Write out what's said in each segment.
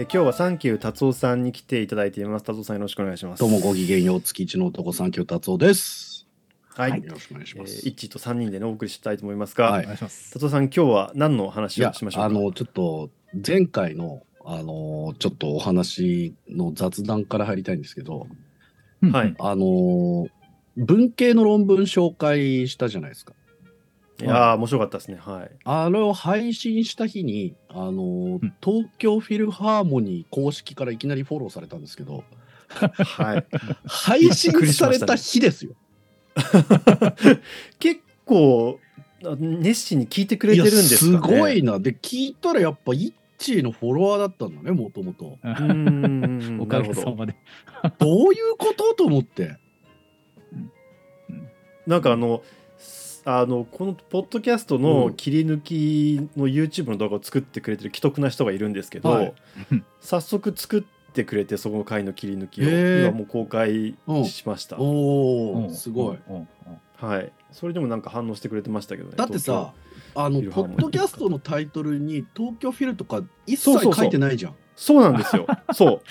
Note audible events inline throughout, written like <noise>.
え今日はサンキュー達夫さんに来ていただいています。達夫さんよろしくお願いします。どうもごきげんよう、月一の男三級達夫です。はい。よろしくお願いしえます。ー、イッチーと3人でね、お送りしたいと思いますが、はい。達夫さん、今日は何の話をしましょうか？あの、ちょっと、前回の、あの、ちょっとお話の雑談から入りたいんですけど、はい。あの、文系の論文紹介したじゃないですか。いやー、面白かったですね。はい。あれを配信した日に、あの、東京フィルハーモニー公式からいきなりフォローされたんですけど、はい。配信された日ですよ。<laughs> 結構、あ熱心に聞いてくれてるんですかね。いやすごいな。で、聞いたらやっぱ、イッチーのフォロワーだったんだね、もともと。うーん。おかげなるほどさまで。どういうこと？と思って。なんかあの、すあのこのポッドキャストの切り抜きの YouTube の動画を作ってくれてる既得な人がいるんですけど、はい。早速作ってくれてその回の切り抜きを今もう公開しました、おお、うん。すごい。。うん。うん。はい。それでもなんか反応してくれてましたけどねだってさ、あの、ポッドキャストのタイトルに東京フィルとか一切書いてないじゃん。そうなんですよ。そう。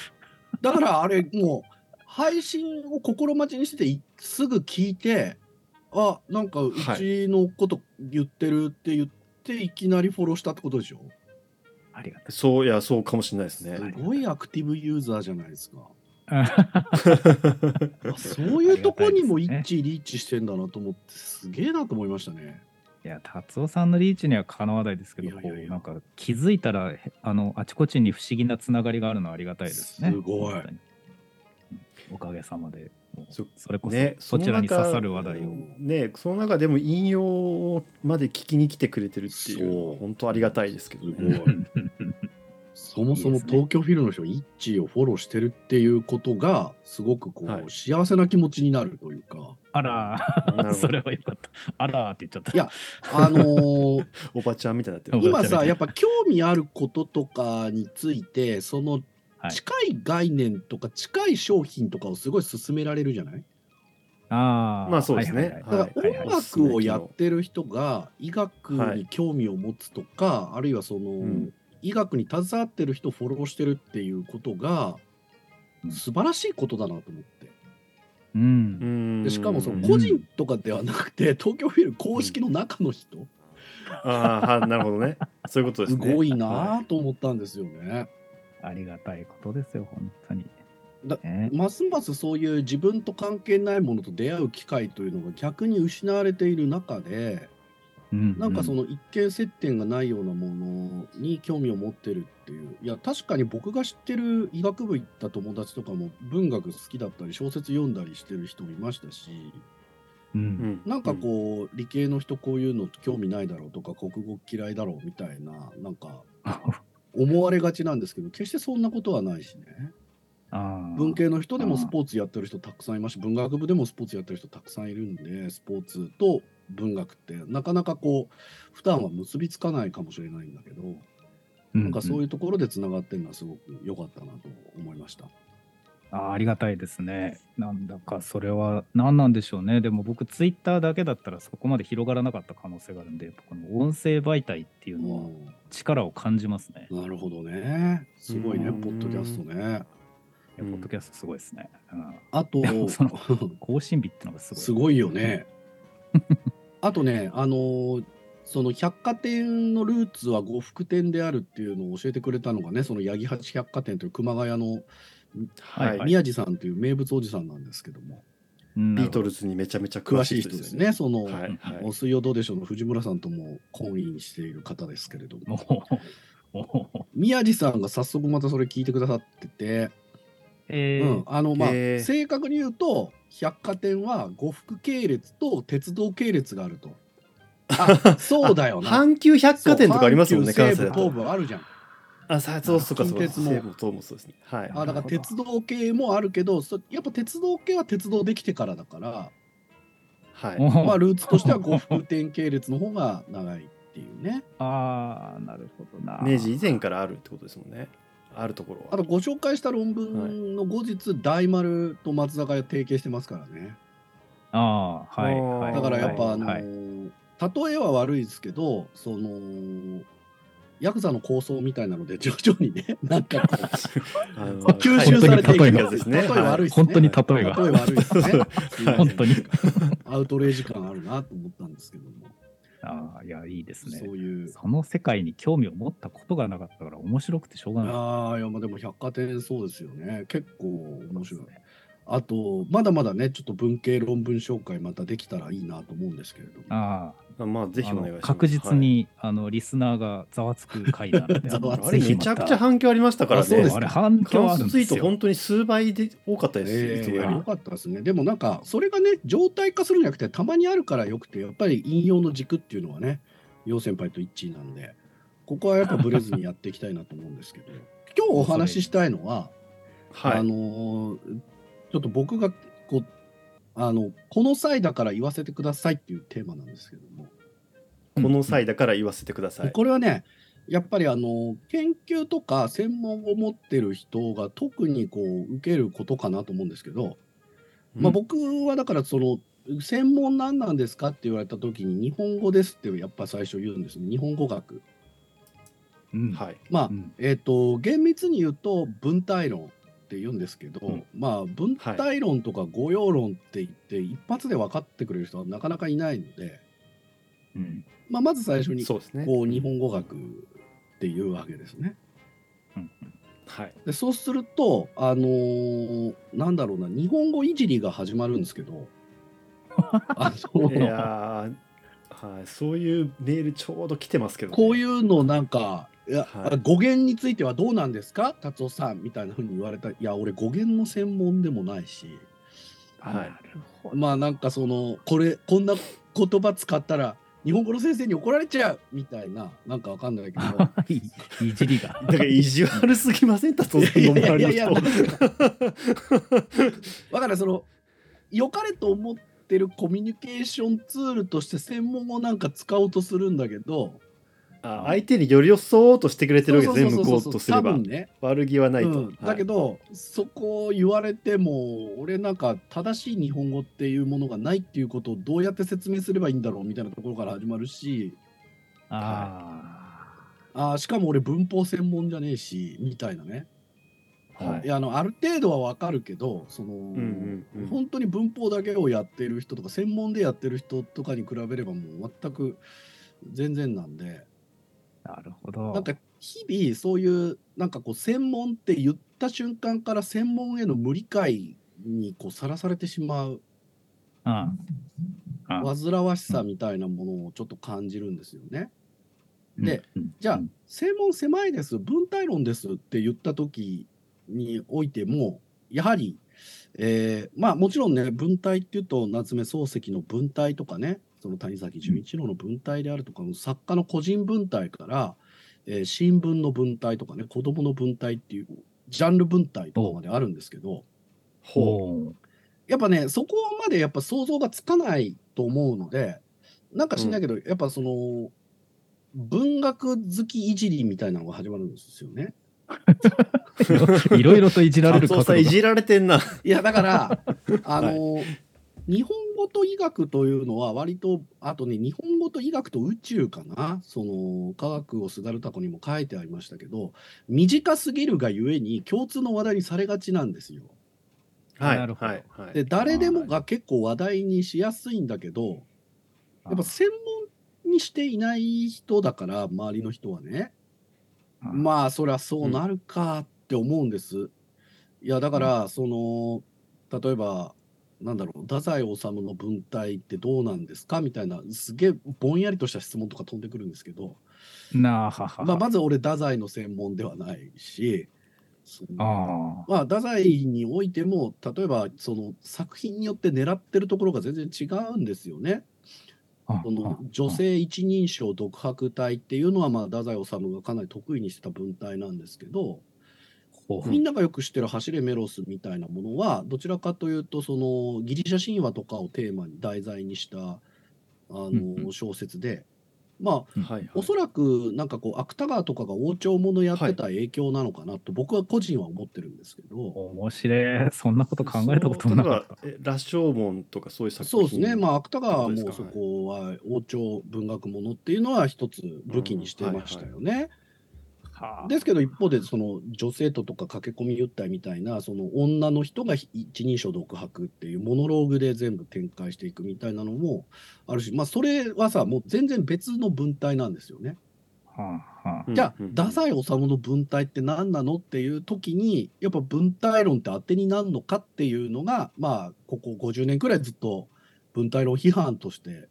だからあれ、もう、配信を心待ちにしててい、すぐ聞いて、あ、なんかうちのこと言ってるって言って、い、きなりフォローしたってことでしょ？ありがたい。そういやそうかもしれないですねすごいアクティブユーザーじゃないですか。<laughs> そういうとこにも一致リーチしてんだなと思って、すげえなと思いましたね。いや、達夫さんのリーチにはかなわないですけど、なんか気づいたら、へあの、あちこちに不思議なつながりがあるのはありがたいですね。すごいおかげさまで、そそれこそ、ねそちらにその中刺さる話題を。ねその中でも引用まで聞きに来てくれてるっていそうう本当ありがたいですけどすごねい。そもそも東京フィルの人がイッチーをフォローしてるっていうことが、すごくこう、はい幸せな気持ちになるというか、あならるほど <laughs> それはよかった。あらーって言っちゃった。いやあのー <laughs> おばちゃんみたいになって今さ、やっぱ興味あることとかについて、そのはい。近い概念とか近い商品とかをすごい勧められるじゃない？あー。まあそうですね。はいはいはいだからはいはい音楽をやってる人が医学はいに興味を持つとか、あるいはその、ん。医学に携わってる人をフォローしてるっていうことがうん。素晴らしいことだなと思って。うん。うん。でしかもその個人とかではなくて、東京フィル公式の中の人、ああ、はなるほどね。そういうことですね。すごいはなと思ったんですよね。ありがたいことですよ、本当に。だね。ますますそういう自分と関係ないものと出会う機会というのが逆に失われている中で、うんなんかその一見接点がないようなものに興味を持ってるっていう。いや、確かに僕が知ってる医学部行った友達とかも文学好きだったり小説読んだりしてる人もいましたし、なんかこう、理系の人こういうの興味ないだろうとか国語嫌いだろうみたいな、なんか <laughs> 思われがちなんですけど、決してそんなことはないしね。文系の人でもスポーツやってる人たくさんいますし、文学部でもスポーツやってる人たくさんいるんで、スポーツと文学ってなかなかこう、普段は結びつかないかもしれないんだけど、なんかそういうところでつながってるのはすごく良かったなと思いました。あーありがたいですね。なんだかそれは何なんでしょうね。でも僕、ツイッターだけだったらそこまで広がらなかった可能性があるんで、この音声媒体っていうのは力を感じますね。なるほどね。すごいね、うんポッドキャストね。ポッドキャストすごいですね。うんあとその更新日ってのがすごい。すごいよね。あとね、あのーその百貨店のルーツは呉服店であるっていうのを教えてくれたのがね、その八木八百貨店という熊谷のはい。はい宮地さんという名物おじさんなんですけども、うんビートルズにめちゃめちゃ詳しい人ですすね。その、はいはいお水曜どうでしょうの藤村さんとも婚姻している方ですけれども、宮地さんが早速またそれ聞いてくださってて、えーうん、あのまあ、へー正確に言うと百貨店は呉服系列と鉄道系列があると。あ <laughs> そうだよな。阪急百貨店とかありますもんね、関西東と。武あるじゃん。あ、さそうそうか、そうか。西武東もそうですね。はい。あだから鉄道系もあるけど、そやっぱ鉄道系は鉄道できてからだから、はい。おまあルーツとしては呉服店系列の方が長いっていうね。ああ、なるほどな。明治以前からあるってことですもんね。あるところは。あとご紹介した論文の後日、大丸と松坂屋提携してますからね。ああ、はい。だからやっぱ、あのはい、ー例えは悪いですけど、そのヤクザの構想みたいなので徐々にね <laughs> なんか吸収されていくはいやつですね例え悪いですね本当に例えが例え悪いですね <laughs> はい本当に。アウトレイジ感あるなと思ったんですけどもああ、いや、いいですね。そういうその世界に興味を持ったことがなかったから面白くてしょうがない。ああ、いや、まあでも百貨店そうですよね。結構面白い。あと、まだまだね、ちょっと文系論文紹介またできたらいいなと思うんですけれども。ああまあぜひあお願いします。確実に、あのリスナーがざわつく回なので。あれめちゃくちゃ反響ありましたからね。あそうですかあれ反響あ関数ツイートるんですよ。本当に数倍で多かったです。ええいつもよりよかったですね。でもなんか、それがね、状態化するんじゃなくて、たまにあるからよくて、やっぱり引用の軸っていうのはね、陽先輩と一致なんで、ここはやっぱブレずにやっていきたいなと思うんですけど、<laughs> 今日お話ししたいのは、はい。あのーちょっと僕があのこの際だから言わせてくださいっていうテーマなんですけども、この際だから言わせてください。これはねやっぱりあの研究とか専門を持ってる人が特にこう受けることかなと思うんですけど、まあ、うん僕はだからその専門何なんですかって言われた時に日本語ですってやっぱ最初言うんですね。日本語学。うん。はい。まあうん。えっ、と厳密に言うと文体論って言うんですけど、うんまあ文体論とか語用論って言って一発で分かってくれる人はなかなかいないので、うんまあ、まず最初にそうですね。こう日本語学っていうわけですね。うんはい。でそうするとあのーなんだろうな日本語いじりが始まるんですけど <laughs> あのいやーはい、そういうメールちょうど来てますけど、ね、こういうのなんかいや、はい。語源についてはどうなんですか？達夫さんみたいなふうに言われた。いや俺語源の専門でもないし。はい。なるほど。まあなんかそのこれこんな言葉使ったら日本語の先生に怒られちゃうみたいななんかわかんないけど。<laughs> いいじりが。<laughs> だから意地悪すぎません？達夫さんの周りのいやいやいや。人。<laughs> だからその良かれと思ってるコミュニケーションツールとして専門をなんか使おうとするんだけどあ相手に寄り添そうとしてくれてるわけですね向こそうとすれば。ね、悪気はないと、うん、だけど、そこを言われても俺なんか正しい日本語っていうものがないっていうことをどうやって説明すればいいんだろうみたいなところから始まるし。ああーしかも俺文法専門じゃねえしみたいなね。あ。はい。いやあのある程度はわかるけどその、んうん。本当に文法だけをやってる人とか専門でやってる人とかに比べればもう全く全然なんでなるほど。なんか日々そういうなんかこう専門って言った瞬間から専門への無理解にこうさらされてしまうああ。あ煩わしさみたいなものをちょっと感じるんですよね。で、うん。じゃあうん。専門狭いです。文体論です。って言った時においてもやはり、えーまあもちろんね文体っていうと夏目漱石の文体とかねその谷崎潤一郎の文体であるとか、作家の個人文体から、えー新聞の文体とかね子供の文体っていうジャンル文体とかまであるんですけどほほやっぱねそこまでやっぱ想像がつかないと思うのでなんか知んないけど、やっぱその文学好きいじりみたいなのが始まるんですよね。う <laughs> いろいろといじうられる <laughs> いじられてんな。いやだからあの、<laughs> 日本語と医学というのは割とあとね日本語と医学と宇宙かな？その科学をすがるたこにも書いてありましたけど短すぎるがゆえに共通の話題にされがちなんですよ。はいなるほど。はいはい。で誰でもが結構話題にしやすいんだけどやっぱ専門にしていない人だから周りの人はね。あまあそりゃそうなるかって思うんです。いやだから、その例えばなんだろう太宰治の文体ってどうなんですか？みたいなすげえぼんやりとした質問とか飛んでくるんですけど、なあははまあ、まず俺太宰の専門ではないしそのあまあ太宰においても例えばその作品によって狙ってるところが全然違うんですよね。あその女性一人称独白体っていうのはまあ太宰治がかなり得意にしてた文体なんですけど、みんながよく知ってる「走れメロス」みたいなものはどちらかというとそのギリシャ神話とかをテーマに題材にしたあの、小説でまあはいはい。おそらくなんかこう芥川とかが王朝ものやってた影響なのかなと僕は個人は思ってるんですけど、面白い。そんなこと考えたこともなかった。羅生門とかそういう作品。そうですね。まあ芥川はもうそこは王朝文学ものっていうのは一つ武器にしてましたよね。はあ。ですけど一方でその女性ととか駆け込み言ったみたいなその女の人が一人称独白っていうモノローグで全部展開していくみたいなのもあるしまあそれはさもう全然別の文体なんですよね。はあはあ。じゃあ、太宰治の文体って何なのっていう時にやっぱ文体論って当てになるのかっていうのがまあここ50年くらいずっと文体論批判として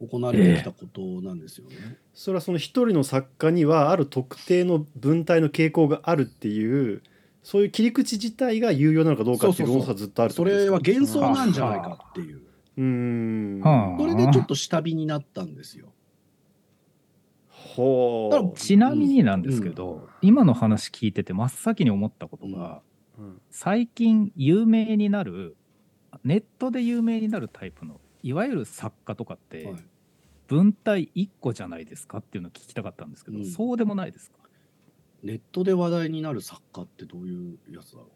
行われてきたことなんですよね。それはその一人の作家にはある特定の文体の傾向があるっていうそういう切り口自体が有用なのかどうかっていう論争はずっとあるってそことですか？れは幻想なんじゃないかっていう。うーんはあそれでちょっと下火になったんですよ。ほうちなみになんですけど、今の話聞いてて真っ先に思ったことが、うん最近有名になるネットで有名になるタイプのいわゆる作家とかって、はい。文体1個じゃないですかっていうのを聞きたかったんですけど、うん。そうでもないですか？ネットで話題になる作家ってどういうやつだろ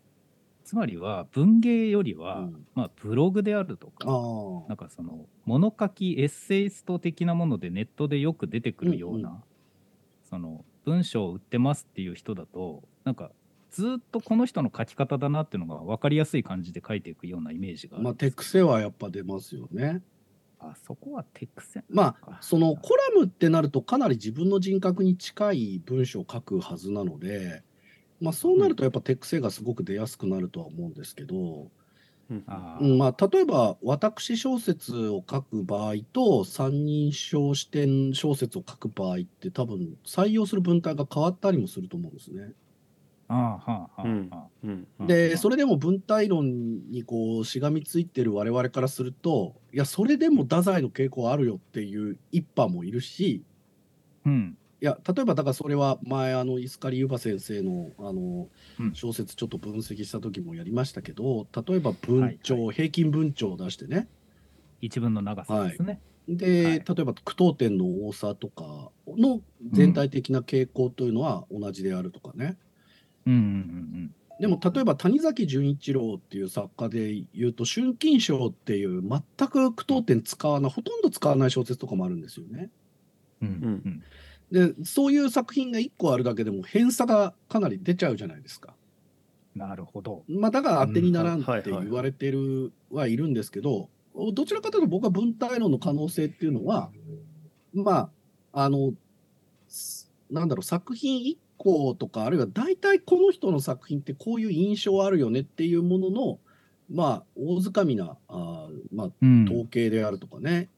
つまりは文芸よりう。は、うん。まあ、ブログであるとかなんかその物書きエッセイスト的なものでネットでよく出てくるような、うん。その文章を売ってますっていう人だとなんかずっとこの人の書き方だなっていうのが分かりやすい感じで書いていくようなイメージがあるまあ手癖はやっぱ出ますよね。あそこは手癖まあそのコラムってなるとかなり自分の人格に近い文章を書くはずなので、まあ、そうなるとやっぱ手癖がすごく出やすくなるとは思うんですけど、うん。まあ、例えば私小説を書く場合と三人称視点小説を書く場合って多分採用する文体が変わったりもすると思うんですね。でそれでも文体論にこうしがみついてる我々からするといやそれでも太宰の傾向あるよっていう一派もいるしうん。いや例えばだからそれは前あのイスカリ・ユバ先生のあのうん。小説ちょっと分析した時もやりましたけど例えば文帳、はい平均文帳を出してね。一文の長さですね、で、はい。例えば句読点の多さとかの全体的な傾向というのは同じであるとかね、うん、うんうんでも例えば谷崎潤一郎っていう作家で言うと春金賞っていう全く句読点使わないほとんど使わない小説とかもあるんですよね。うんうんうんでそういう作品が1個あるだけでも偏差がかなり出ちゃうじゃないですか。なるほどまあ、だから当てにならんって言われてるはいるんですけど、どちらかというと僕は文体論の可能性っていうのは、まあ、あの、すなんだろう、作品1個とか、あるいは大体この人の作品ってこういう印象あるよねっていうものの、まあ、大掴みな、あーまあ、うん統計であるとかね。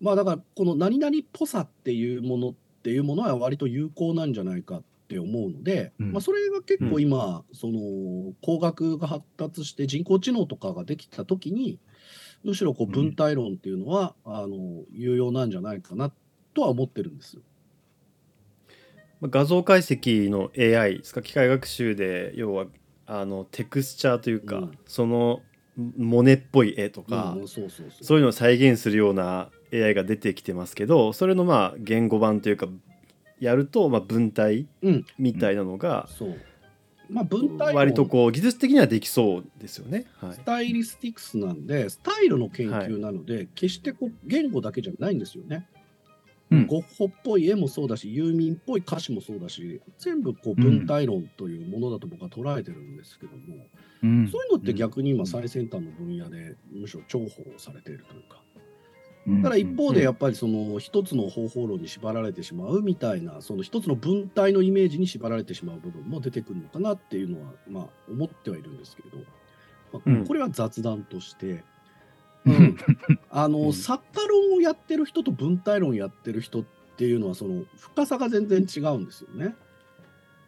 まあだからこの何々っぽさっていうものっていうものは割と有効なんじゃないかって思うので、うんまあそれが結構今、その工学が発達して人工知能とかができた時にむしろこう文体論っていうのは、あの有用なんじゃないかなとは思ってるんですよ。まあ画像解析の AI ですか？機械学習で要はあのテクスチャーというか、うん。そのモネっぽい絵とか、うんそういうのを再現するような AI が出てきてますけどそれのまあ言語版というかやるとまあ文体うん。みたいなのがそう。まあ文体論割とこう技術的にはできそうですよね。はい。スタイリスティクスなんで、スタイルの研究なので、決してこう言語だけじゃないんですよね。うん。ゴッホっぽい絵もそうだし、ユーミンっぽい歌詞もそうだし、全部こう文体論というものだと僕は捉えてるんですけども、うん。そういうのって逆に今最先端の分野でむしろ重宝されているというか、うん。ただ一方でやっぱりその一つの方法論に縛られてしまうみたいな、その一つの文体のイメージに縛られてしまう部分も出てくるのかなっていうのは、まあ思ってはいるんですけれど、まあうん。これは雑談として、ううんん、あの、うん作家論をやってる人と文体論やってる人っていうのはその深さが全然違うんですよね。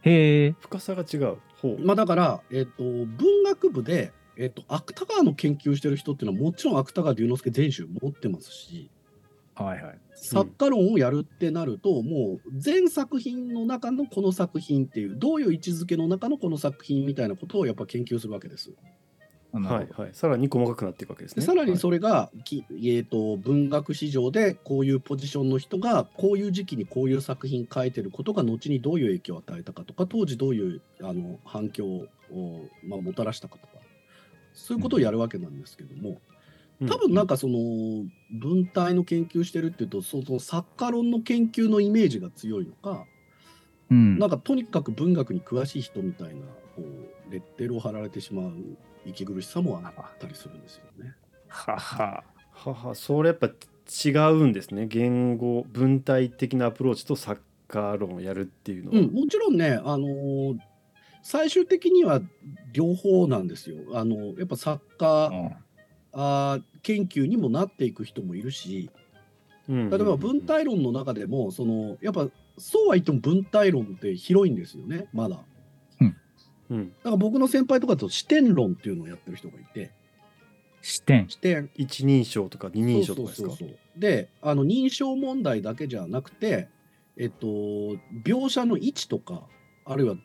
へえ深さが違う。ほうまあだから、えっ、と、文学部で、えっ、と、芥川の研究してる人っていうのはもちろん芥川龍之介全集持ってますし、はいはい作家論をやるってなると、もう全作品の中のこの作品っていう、どういう位置づけの中のこの作品みたいなことをやっぱ研究するわけです。はいはい。さらに細かくなっていくわけですね。でさらにれ、それが、きえー、と文学史上でこういうポジションの人がこういう時期にこういう作品書いてることが後にどういう影響を与えたかとか当時どういうあの反響を、まあ、もたらしたかとかそういうことをやるわけなんですけども、多分なんかその文体の研究してるっていうとその作家論の研究のイメージが強いのか、うん。なんかとにかく文学に詳しい人みたいなこうレッテルを貼られてしまう息苦しさもあったりするんですよね。はは。ははそれやっぱ違うんですね言語文体的なアプローチと作家論をやるっていうのは、うん、もちろんね、あのー最終的には両方なんですよ。あのやっぱ作家、あー研究にもなっていく人もいるしうん例えば文体論の中でもそのやっぱそうは言っても文体論って広いんですよねまだ。うん、だから僕の先輩とかだと視点論っていうのをやってる人がいて。視点。視点一人称とか二人称とかですか？そうそうそうそう。であの認証問題だけじゃなくてえっと描写の位置とかあるいは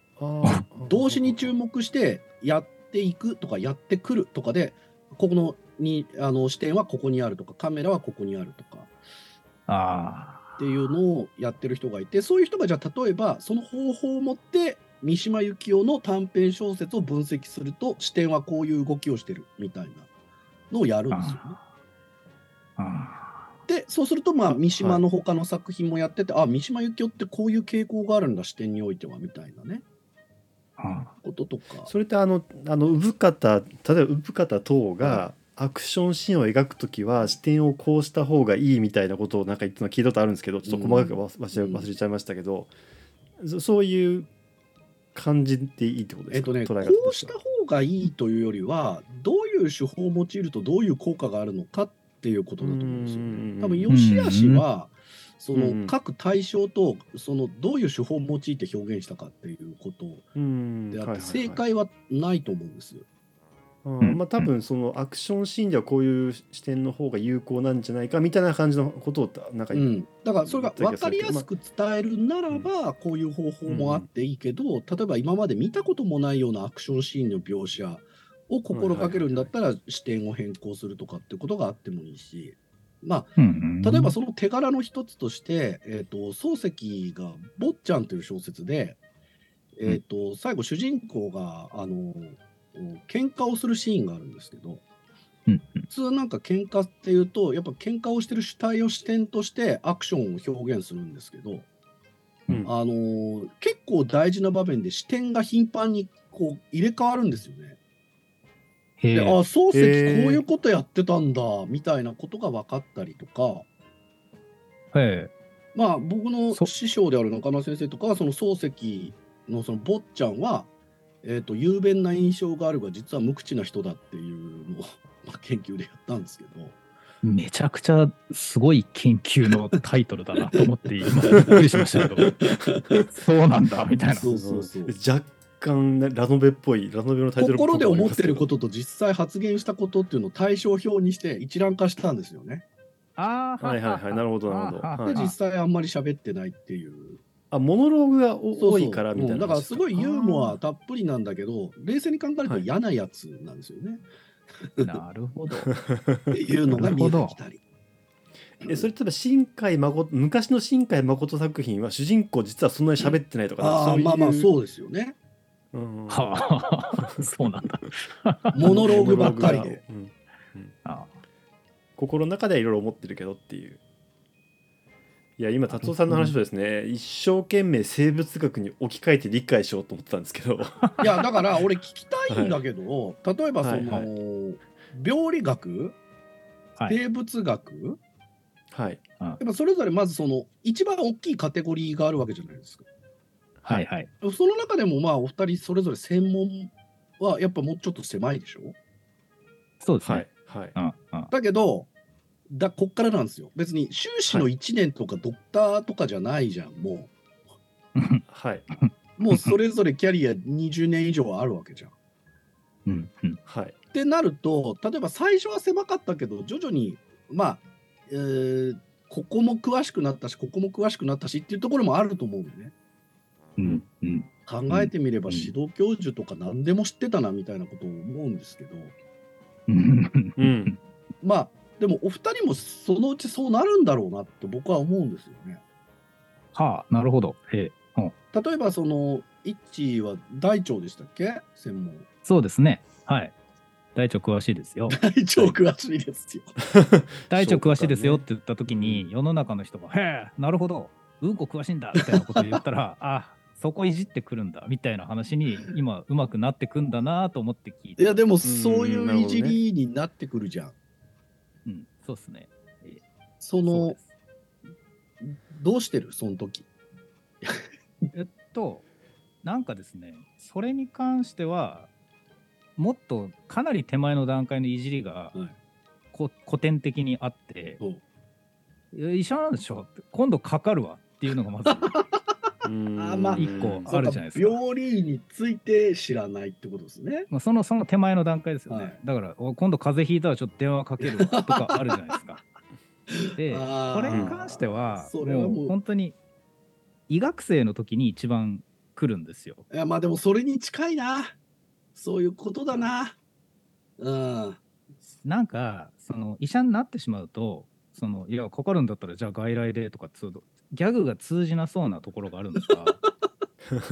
動詞に注目してやっていくとかやってくるとかでここのにあの視点はここにあるとかカメラはここにあるとか。あっていうのをやってる人がいてそういう人がじゃあ例えばその方法を持って三島由紀夫の短編小説を分析すると視点はこういう動きをしてるみたいなのをやるんあ。ですよね。あでそうするとまあ三島の他の作品もやってて、あ三島由紀夫ってこういう傾向があるんだ視点においてはみたいなねあ。こととか。それってあのあの産方例えば産方等がアクションシーンを描くときは視点をこうした方がいいみたいなことをなんか言ってたの聞いたことあるんですけどちょっと細かく忘忘れ忘れちゃいましたけど、そそういう感じでいいってことですか、えっとね、こうしてた方がいいというよりはどういう手法を用いるとどういう効果があるのかっていうことだと思うんですようんね。多分吉足はそうんの各対象とそのどういう手法を用いて表現したかっていうことうん。であって正解はないと思うんですよ。うん。まあ多分そのアクションシーンではこういう視点の方が有効なんじゃないかみたいな感じのことをなんか、うん、だからそれが分かりやすく伝えるならばこういう方法もあっていいけど例えば今まで見たこともないようなアクションシーンの描写を心がけるんだったら視点を変更するとかってことがあってもいいしまあうん例えばその手柄の一つとして、えー、と漱石が「坊ちゃん」という小説で、えー、と最後主人公があの喧嘩をするシーンがあるんですけどうん普通なんか喧嘩っていうとやっぱ喧嘩をしてる主体を視点としてアクションを表現するんですけど、うんあの結構大事な場面で視点が頻繁にこう入れ替わるんですよね。であ漱石こういうことやってたんだみたいなことが分かったりとか。まあ僕のそ師匠である中村先生とかはその漱石のその坊ちゃんは、えー、と雄弁な印象があるが実は無口な人だっていうのを、<laughs> まあ、研究でやったんですけど。めちゃくちゃすごい研究のタイトルだなと思って今 <laughs> びっくりしましたけど。そうなんだみたいな。そうそうそう。若干ねラノベっぽいラノベのタイトル心で思ってることと実際発言したことっていうのを対照表にして一覧化したんですよね。あーはいはいはいなるほどなるほど。で実際あんまり喋ってないっていう。あモノローグが多いからみたいなうん。だからすごいユーモアあたっぷりなんだけど冷静に考えるとはい嫌なやつなんですよね。なるほど。っ <laughs> ていうのが見えてきたり。えそれ例えば新海誠昔の新海誠作品は主人公実はそんなに喋ってないとかああそういうまあまあそうですよね。うん。はあ。<laughs> そうなんだ。<laughs> モノローグばっかりで。うん。あ心の中ではいろいろ思ってるけどっていういや今達夫さんの話をですね一生懸命生物学に置き換えて理解しようと思ってたんですけど。いやだから俺聞きたいんだけど、例えばその、はい病理学、はい。生物学？はい。やっぱそれぞれまずその一番大きいカテゴリーがあるわけじゃないですか。はいはい。その中でもまあお二人それぞれ専門はやっぱもうちょっと狭いでしょ？そうですね、はいはい。うんうん。だけどだこっからなんですよ。別に修士の1年とかドクターとかじゃないじゃんもはい、うもうそれぞれキャリア20年以上あるわけじゃん。うんうん。はい。ってなると例えば最初は狭かったけど徐々にまあ、えーここも詳しくなったしここも詳しくなったしっていうところもあると思うのね。うんうん。考えてみればうん。指導教授とか何でも知ってたなみたいなことを思うんですけど。うん。うん。まあでもお二人もそのうちそうなるんだろうなって僕は思うんですよね。はあなるほど。へえ。うん。例えばそのイッチーは大腸でしたっけ？専門。そうですね。はい。大腸詳しいですよ。<laughs> 大腸詳しいですよ。大腸詳しいですよって言った時に世の中の人が「へえなるほど。うんこ詳しいんだ」みたいなことを言ったら <laughs> あそこいじってくるんだ。みたいな話に今うまくなってくんだなと思って聞いて。いやでもそういういじりになってくるじゃん。うん、そうですね。えーそのどうしてる？その時。えっと、なんかですね、それに関しては、もっとかなり手前の段階のいじりが、はい。こ古典的にあって、医者なんでしょって今度かかるわっていうのがまず。うんあまあ一個あるじゃないですか。病理について知らないってことですね。まあそのその手前の段階ですよね、はい。だからお今度風邪ひいたらちょっと電話かけるわとかあるじゃないですか。<laughs> でこれに関してはそれはもう。もう本当に医学生の時に一番来るんですよ。いやまあでもそれに近いな。そういうことだな。うん。なんかその医者になってしまうとそのいやかかるんだったらじゃあ外来でとかつうとギャグが通じなそうなところがあるんですが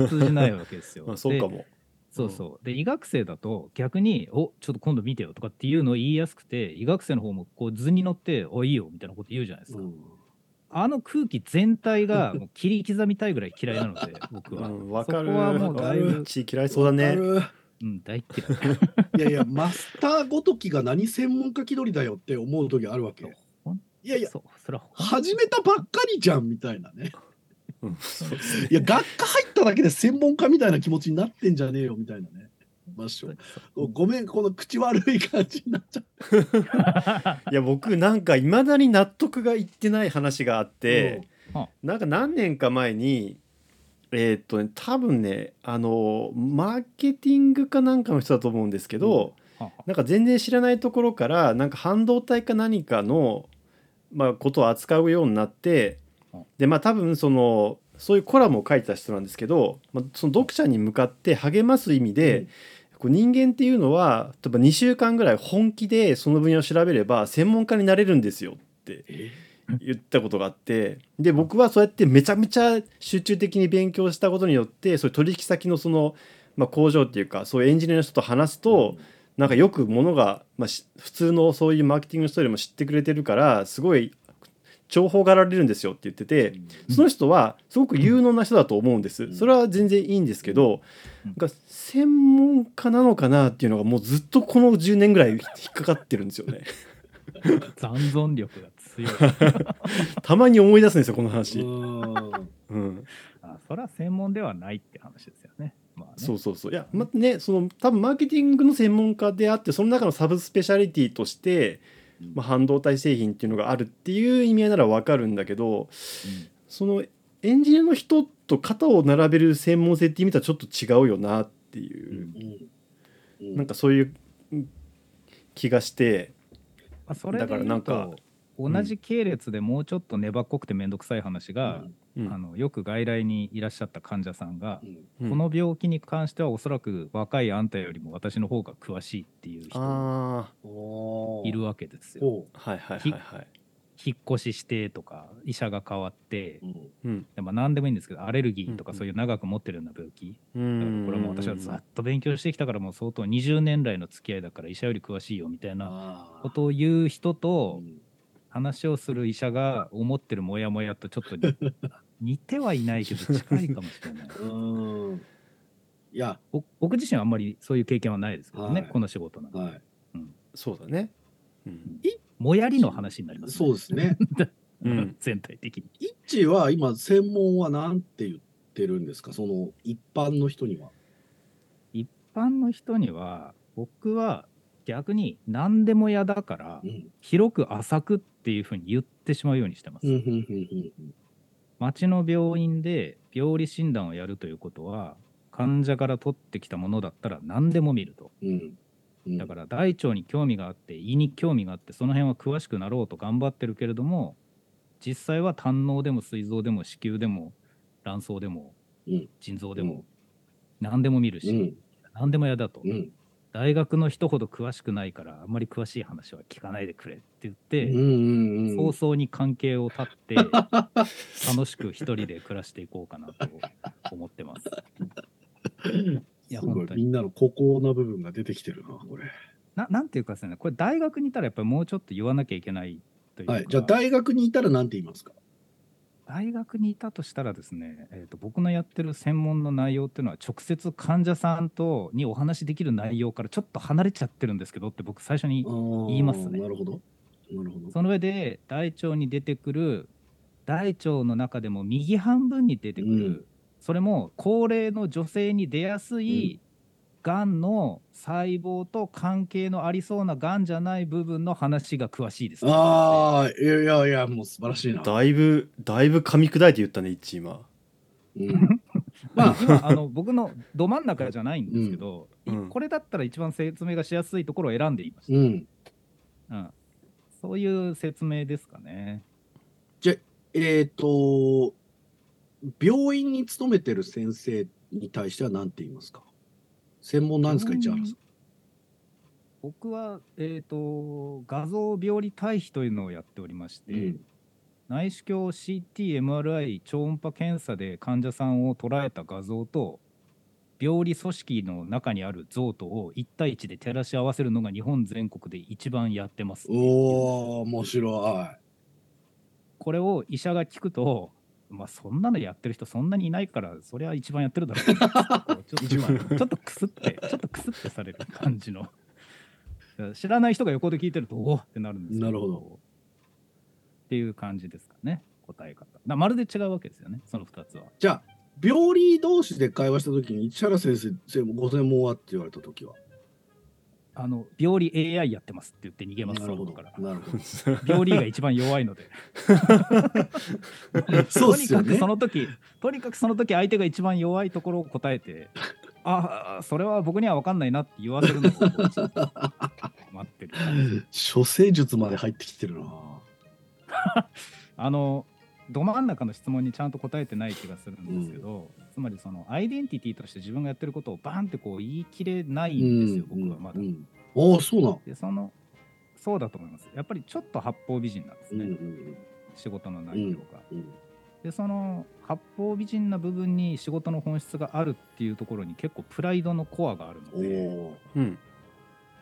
通じないわけですよ。まあそうかでも。そうそう。で医学生だと逆に「おちょっと今度見てよ」とかっていうのを言いやすくて医学生の方もこう図に乗って「おいいよ」みたいなこと言うじゃないですか。うんあの空気全体が <laughs> もう切り刻みたいぐらい嫌いなので僕は。うんわかる。そこはもうだいぶ、血嫌いそうだね。わかるうん、大っ嫌い。いやいや、マスターごときが何専門家気取りだよって思う時あるわけ。いやいや、そうそれは。始めたばっかりじゃんみたいなね。うん。そうですねいや、学科入っただけで専門家みたいな気持ちになってんじゃねえよみたいなね。まあ、ごめん、この口悪い感じになっちゃ <laughs> いや僕なんかいまだに納得がいってない話があって、うん。なんか何年か前にえーっとね多分ねあのマーケティングかなんかの人だと思うんですけど、ははなんか全然知らないところからなんか半導体か何かの、まあ、ことを扱うようになってうん。でまあ多分そのそういうコラムを書いた人なんですけど、まあ、その読者に向かって励ます意味で、うん。こう人間っていうのは例えば2週間ぐらい本気でその分野を調べれば専門家になれるんですよってえ？言ったことがあってで僕はそうやってめちゃめちゃ集中的に勉強したことによってそういう取引先のその、まあ、工場っていうかそういうエンジニアの人と話すと、なんかよくものが、まあ、し普通のそういうマーケティングの人よりも知ってくれてるからすごい重宝がられるんですよって言ってて、その人はすごく有能な人だと思うんです、うん。それは全然いいんですけど、うん。なんか専門家なのかなっていうのがもうずっとこの10年ぐらい引っかかってるんですよね。<laughs> 残存力が強い。<laughs> たまに思い出すんですよこの話、うん。うん、あそれは専門ではないって話ですよね。まあね。そうそうそう。いやまねその多分マーケティングの専門家であってその中のサブスペシャリティとして、まあ、半導体製品っていうのがあるっていう意味合いならわかるんだけどそのエンジニアの人と肩を並べる専門性って意味とはちょっと違うよなっていう、うん。なんかそういううん気がして。まあ、それでだからなんか同じ系列でもうちょっと粘っこくて面倒くさい話が、うんあのよく外来にいらっしゃった患者さんが、うん。この病気に関してはおそらく若いあんたよりも私の方が詳しいっていう人あいるわけですよ。はいはいはいはい。引っ越ししてとか医者が変わってう、うん。まあ、何でもいいんですけどアレルギーとかそういう長く持ってるような病気、うだからんこれも私はずっと勉強してきたからもう相当20年来の付き合いだから医者より詳しいよみたいなことを言う人とうん。話をする医者が思ってるモヤモヤとちょっと似似てはいないけど近いかもしれない。<laughs> うんいや、ぼ僕自身はあんまりそういう経験はないですけどね、はいこの仕事なんで。はい、そうだねうんもやりの話になります、そうですね。<laughs> うん全体的に。イッチは今、専門は何て言ってるんですか、その一般の人には。一般の人には僕は逆に何でも嫌だからうん広く浅くっていうふうに言ってしまうようにしてます。うんうんうん町の病院で病理診断をやるということは患者から取ってきたものだったら何でも見ると。うん。うん。うんだから大腸に興味があって胃に興味があってその辺は詳しくなろうと頑張ってるけれども実際は胆のでも膵臓でも子宮でも卵巣でもうん。腎臓でも何でも見るし、うん。何でも嫌だと、うん。大学の人ほど詳しくないからあんまり詳しい話は聞かないでくれって言って、早々に関係を断って <laughs> 楽しく一人で暮らしていこうかなと思ってます。いや本当にいみんなの孤高な部分が出てきてるな、これ。ななんていうかですねこれ大学にいたらやっぱりもうちょっと言わなきゃいけないというか、はい、じゃあ大学にいたら何て言いますか？大学にいたとしたらですね、えーと、僕のやってる専門の内容っていうのは直接患者さんとにお話しできる内容からちょっと離れちゃってるんですけどって僕最初に言いますね。なるほど。なるほど。その上で大腸に出てくる大腸の中でも右半分に出てくる、うん、それも高齢の女性に出やすいがん。の細胞と関係のありそうながんじゃない部分の話が詳しいです、ね、ああいやいやいやもう素晴らしいな。だいぶだいぶ噛み砕いて言ったね一今、うん、<laughs> まあ。今あの僕のど真ん中じゃないんですけど、うん、これだったら一番説明がしやすいところを選んでいました、うん、うん、そういう説明ですかね。じゃえっ、ー、と病院に勤めてる先生に対しては何て言いますか？専門なんですか、市原さん？僕は、えーと、画像病理対比というのをやっておりまして、うん、内視鏡 CT、MRI、超音波検査で患者さんを捉えた画像と、病理組織の中にある像とを1対1で照らし合わせるのが日本全国で一番やってます。おお、面白い。これを医者が聞くと、まあそんなのやってる人そんなにいないからそれは一番やってるだろう <laughs> ちょっとちょっとくすってちょっとくすってされる感じの知らない人が横で聞いてるとおおってなるんですなるほど。っていう感じですかね答え方。まるで違うわけですよねその2つは。じゃあ病理同士で会話した時に市原先生ご専門はって言われた時は。あの病理 AI やってますって言って逃げます。なるほど。から。なるほど。病理が一番弱いので。<laughs> そうですよ、ね、とにかくその時とにかくその時相手が一番弱いところを答えてあそれは僕には分かんないなって言わせるのを待ってる <laughs> 処世術まで入ってきてるな。<laughs> あのど真ん中の質問にちゃんと答えてない気がするんですけど、うん、つまりそのアイデンティティとして自分がやってることをバンってこう言い切れないんですよ、うん、僕はまだ。うん、ああそうなでそのそうだと思います。やっぱりちょっと八方美人なんですね、うんうん、仕事の内容が。でその八方美人な部分に仕事の本質があるっていうところに結構プライドのコアがあるので、うん、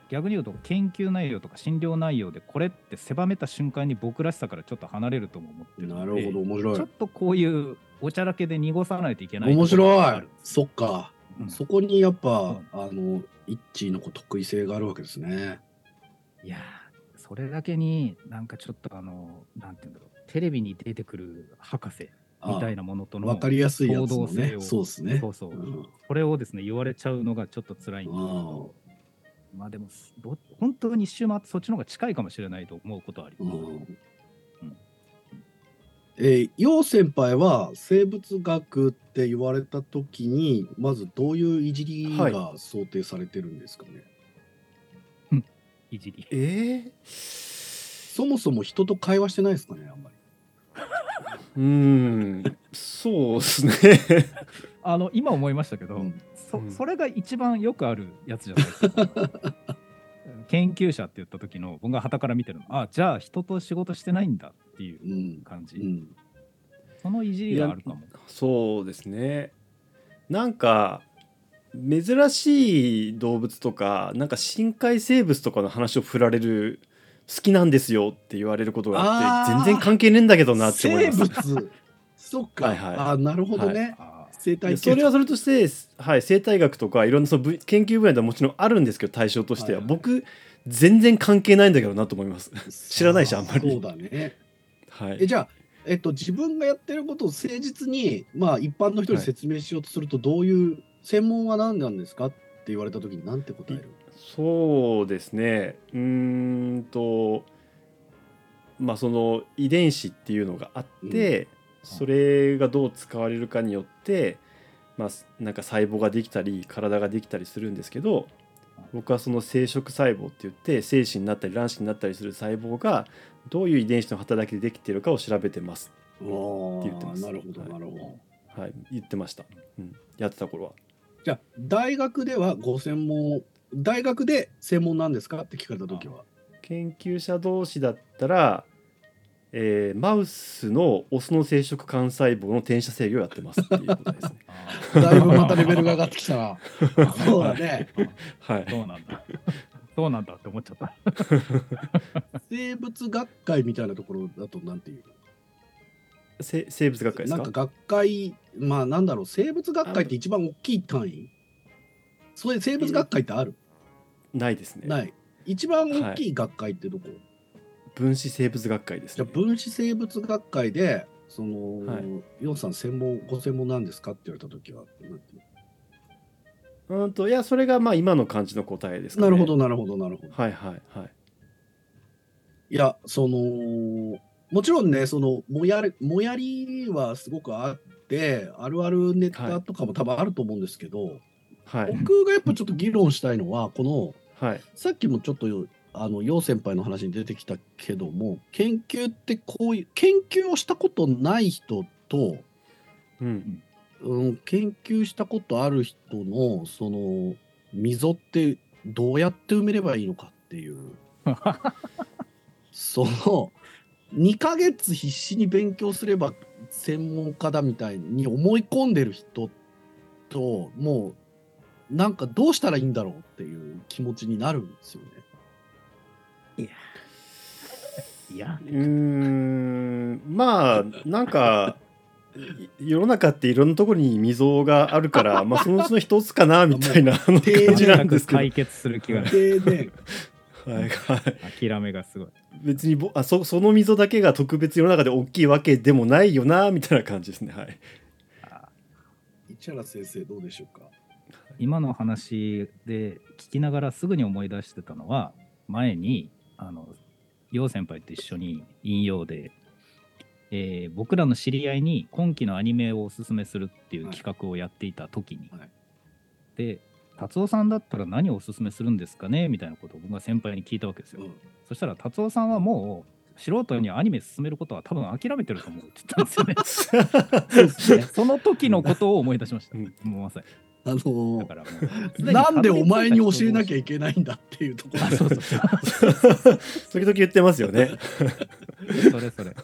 逆に言うと研究内容とか診療内容でこれって狭めた瞬間に僕らしさからちょっと離れるとも思ってるなるほど面白い。ちょっとこういうおちゃらけで濁さないといけない面白い。そっか、うん、そこにやっぱ、あの一致の得意性があるわけですね。いやそれだけになんかちょっとあのなんていうんだろう。テレビに出てくる博士みたいなものとの分かりやすいやつもね。そうですね。そうそう、うん、これをですね言われちゃうのがちょっと辛いんですけどまあでも本当に一周回ってそっちの方が近いかもしれないと思うことはあります。うん。えー、楊先輩は生物学って言われた時にまずどういういじりが想定されてるんですかね、はい、いじり。えー、そもそも人と会話してないですかねあんまり。<laughs> うん。そうですね。<laughs> あの今思いましたけど、うんそそれが一番よくあるやつじゃないですか。<laughs> 研究者って言った時の僕が旗から見てるの。あじゃあ人と仕事してないんだっていう感じ、うん。うん、そのいじりがあるかも。そうですね。なんか珍しい動物とかなんか深海生物とかの話を振られる好きなんですよって言われることがあって全然関係ねえんだけどなって思います生物。そっか、はいはい、あなるほどね、はい生態それはそれとして、はい、生態学とかいろんなその研究分野ではもちろんあるんですけど対象としては、はいはい、僕全然関係ないんだけどなと思います。知らないしあんまり。そうだね、はい、えじゃあえっと、自分がやってることを誠実に、まあ、一般の人に説明しようとすると、どういう、はい、専門は何なんですかって言われた時に何て答える？そうですね。うんとまあその遺伝子っていうのがあって、それがどう使われるかによって、まあ、なんか細胞ができたり体ができたりするんですけど僕はその生殖細胞って言って精子になったり卵子になったりする細胞がどういう遺伝子の働きでできているかを調べてますって言ってます。なるほどなるほど。はい、言ってました、うん。やってた頃は。じゃあ大学ではご専門大学で専門なんですか？って聞かれた時は研究者同士だったらえー、マウスのオスの生殖幹細胞の転写制御をやってますっていうことですね。<laughs> だいぶまたレベルが上がってきたな。<laughs> そうだね。はい。そうなんだ。そうなんだって思っちゃった。生物学会みたいなところだとなんていうせ生物学会ですか？なんか学会、まあなんだろう、生物学会って一番大きい単位？そういう生物学会ってある、ないですねない。一番大きい学会ってどこ、分子生物学会ですね。じゃあ分子生物学会で、その、はい。さん専門、ご専門なんですかって言われたときは、なんていう？うんといやそれがまあ今の感じの答えですかね。なるほど、なるほど、なるほど。はいはいはい。いや、その、もちろんね、その、もやり、もやりはすごくあって、あるあるネタとかも多分あると思うんですけど、はい。僕がやっぱちょっと議論したいのは、この、はい。さっきもちょっと、あの、楊先輩の話に出てきたけども、研究ってこういう、研究をしたことない人と、うんうん、研究したことある人の、その、溝ってどうやって埋めればいいのかっていう。<laughs> その2ヶ月必死に勉強すれば専門家だみたいに思い込んでる人ともうなんかどうしたらいいんだろうっていう気持ちになるんですよね。やうーん。まあなんかい世の中っていろんなところに溝があるから、<laughs> まあ、そのうちの一つかなみたいな感じなんですけど、はい解決する気がないはい、諦めがすごい。別にぼあそその溝だけが特別世の中で大きいわけでもないよなみたいな感じですね。はい。市原先生どうでしょうか？今の話で聞きながらすぐに思い出してたのは前にあの楊先輩と一緒に引用で、えー僕らの知り合いに今期のアニメをおすすめするっていう企画をやっていた時に、はい。で達夫さんだったら何をおすすめするんですかね？みたいなことを僕が先輩に聞いたわけですよ、うん。そしたら達夫さんはもう素人にアニメ進めることは多分諦めてると思うって言ったんですよね。<laughs> その時のことを思い出しました、うん。もうまさにあのだーなんでお前に教えなゃきゃいけないんだっていうところ。あそうそうそう。<laughs> 時々言ってますよね。<laughs> それそれ。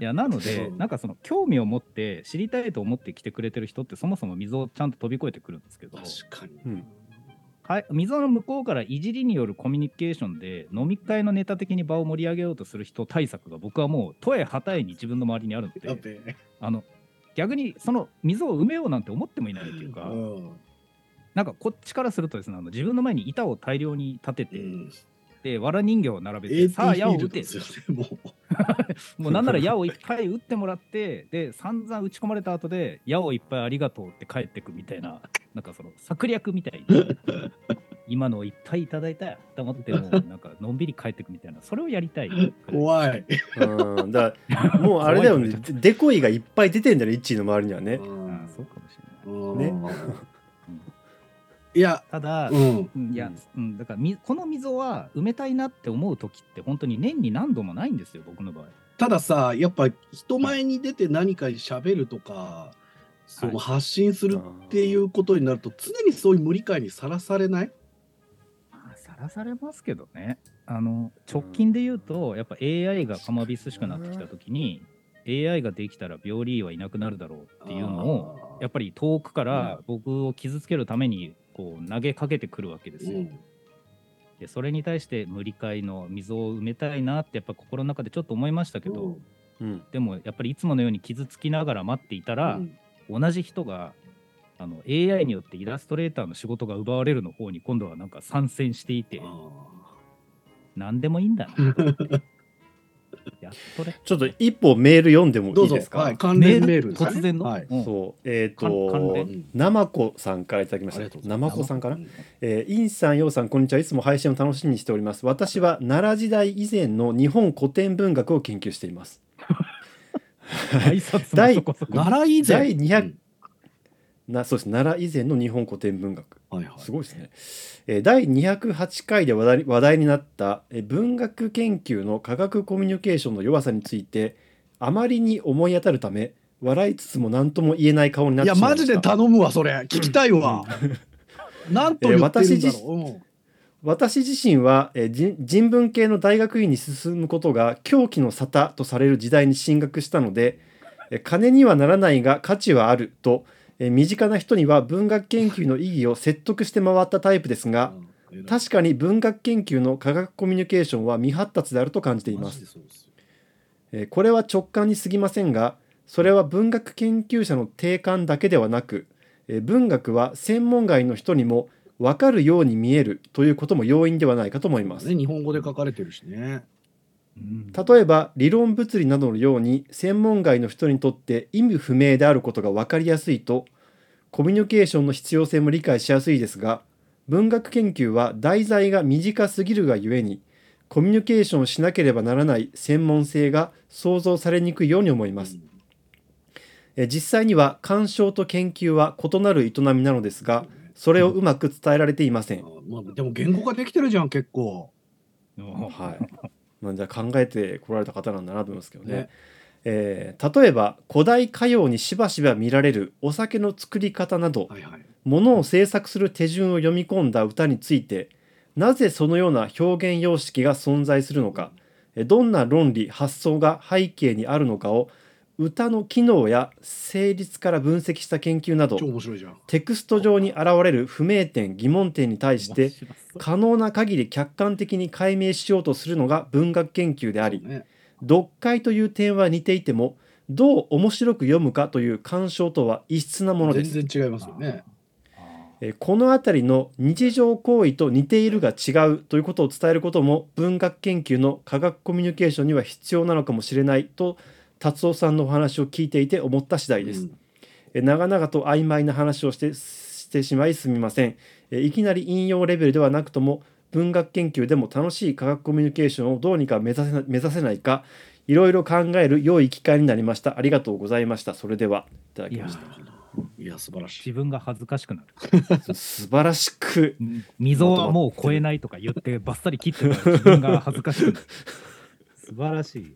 いやなのでう。んなんかその興味を持って知りたいと思って来てくれてる人ってそもそも溝をちゃんと飛び越えてくるんですけど確かに、うん。はい溝の向こうからいじりによるコミュニケーションで飲み会のネタ的に場を盛り上げようとする人対策が僕はもうとえはたえに自分の周りにあるのやであの逆にその溝を埋めようなんて思ってもいないっていうかうん。なんかこっちからするとですねあの自分の前に板を大量に立てて、うん。でわら人形を並べてさあ矢を撃ても <laughs> うもうなんなら矢をいっぱい撃ってもらってで散々打ち込まれた後で矢をいっぱいありがとうって帰ってくみたいななんかその策略みたいに <laughs> 今のをいっぱいいただいたよと思ってもうなんかのんびり帰ってくみたいなそれをやりたい。怖い。うん、だからもうあれだよね。デコイがいっぱい出てんだよねイッチーの周りにはね。あそうかもしれない。うん。ねいや、ただ、うん。うんいや、うん、だからみこの溝は埋めたいなって思う時って本当に年に何度もないんですよ僕の場合。たださ、やっぱ人前に出て何か喋るとか、その発信するっていうことになると、常にそういう無理解にさらされない？まあさらされますけどね。あの直近で言うと、やっぱ AI がかまびすしくなってきた時に AI ができたら病理医はいなくなるだろうっていうのをやっぱり遠くから僕を傷つけるためにこう投げかけてくるわけですよ。うん。でそれに対して無理解の溝を埋めたいなってやっぱ心の中でちょっと思いましたけど、うん、でもやっぱりいつものように傷つきながら待っていたら、同じ人があの AI によってイラストレーターの仕事が奪われるの方に今度はなんか参戦していて何でもいいんだな <laughs> やっとね。ちょっと一歩メール読んでもどうぞいいですか？はい、関連メール？ね突然の、はい。うん。そう。えっ、関関と連？なまこさんからいただきました。ありがとうございます。なまこさんかな、うん。えー、インさん、ヨウさん、こんにちは。いつも配信を楽しみにしております。私は奈良時代以前の日本古典文学を研究しています。挨拶も第そこそこ。奈良以前？第200なそうです。奈良以前の日本古典文学。うんはいはいすごいですね。えー第208回で話題話題になった、えー文学研究の科学コミュニケーションの弱さについて、あまりに思い当たるため、笑いつつも何とも言えない顔になってしまいました。マジで頼むわ、それ。聞きたいわ。なん <laughs> と言ってるんだろう。うん私自身は、えー人人文系の大学院に進むことが狂気の沙汰とされる時代に進学したので、えー金にはならないが価値はあると、えー身近な人には文学研究の意義を説得して回ったタイプですが、うん確かに文学研究の科学コミュニケーションは未発達であると感じていますえーこれは直感に過ぎませんがそれは文学研究者の定感だけではなくえー文学は専門外の人にも分かるように見えるということも要因ではないかと思います。ね、日本語で書かれてるしね。うん例えば理論物理などのように専門外の人にとって意味不明であることが分かりやすいとコミュニケーションの必要性も理解しやすいですが文学研究は題材が短すぎるがゆえにコミュニケーションをしなければならない専門性が想像されにくいように思います。え実際には鑑賞と研究は異なる営みなのですがそれをうまく伝えられていません。あまあ、でも言語化できてるじゃん、結構。<laughs> はい。なんじゃ考えてこられた方なんだなと思いますけどね。ねえー例えば古代歌謡にしばしば見られるお酒の作り方などはいはい。物を制作する手順を読み込んだ歌についてなぜそのような表現様式が存在するのかえどんな論理発想が背景にあるのかを歌の機能や成立から分析した研究など。テクスト上に現れる不明点疑問点に対して可能な限り客観的に解明しようとするのが文学研究でありね、読解という点は似ていてもどう面白く読むかという鑑賞とは異質なものです。全然違いますよね。えーこの辺りの日常行為と似ているが違うということを伝えることも文学研究の科学コミュニケーションには必要なのかもしれないと達夫さんのお話を聞いていて思った次第です。うんえー長々と曖昧な話をしてしてしまいすみません。えーいきなり引用レベルではなくとも文学研究でも楽しい科学コミュニケーションをどうにか目指せな目指せないかいろいろ考える良い機会になりました。ありがとうございました。それではいただきました。いや、素晴らしい。自分が恥ずかしくなる。<laughs> 素晴らしくうん溝はもう超えないとか言ってバッサリ切ってたら自分が恥ずかしくなる。<laughs> 素晴らしい。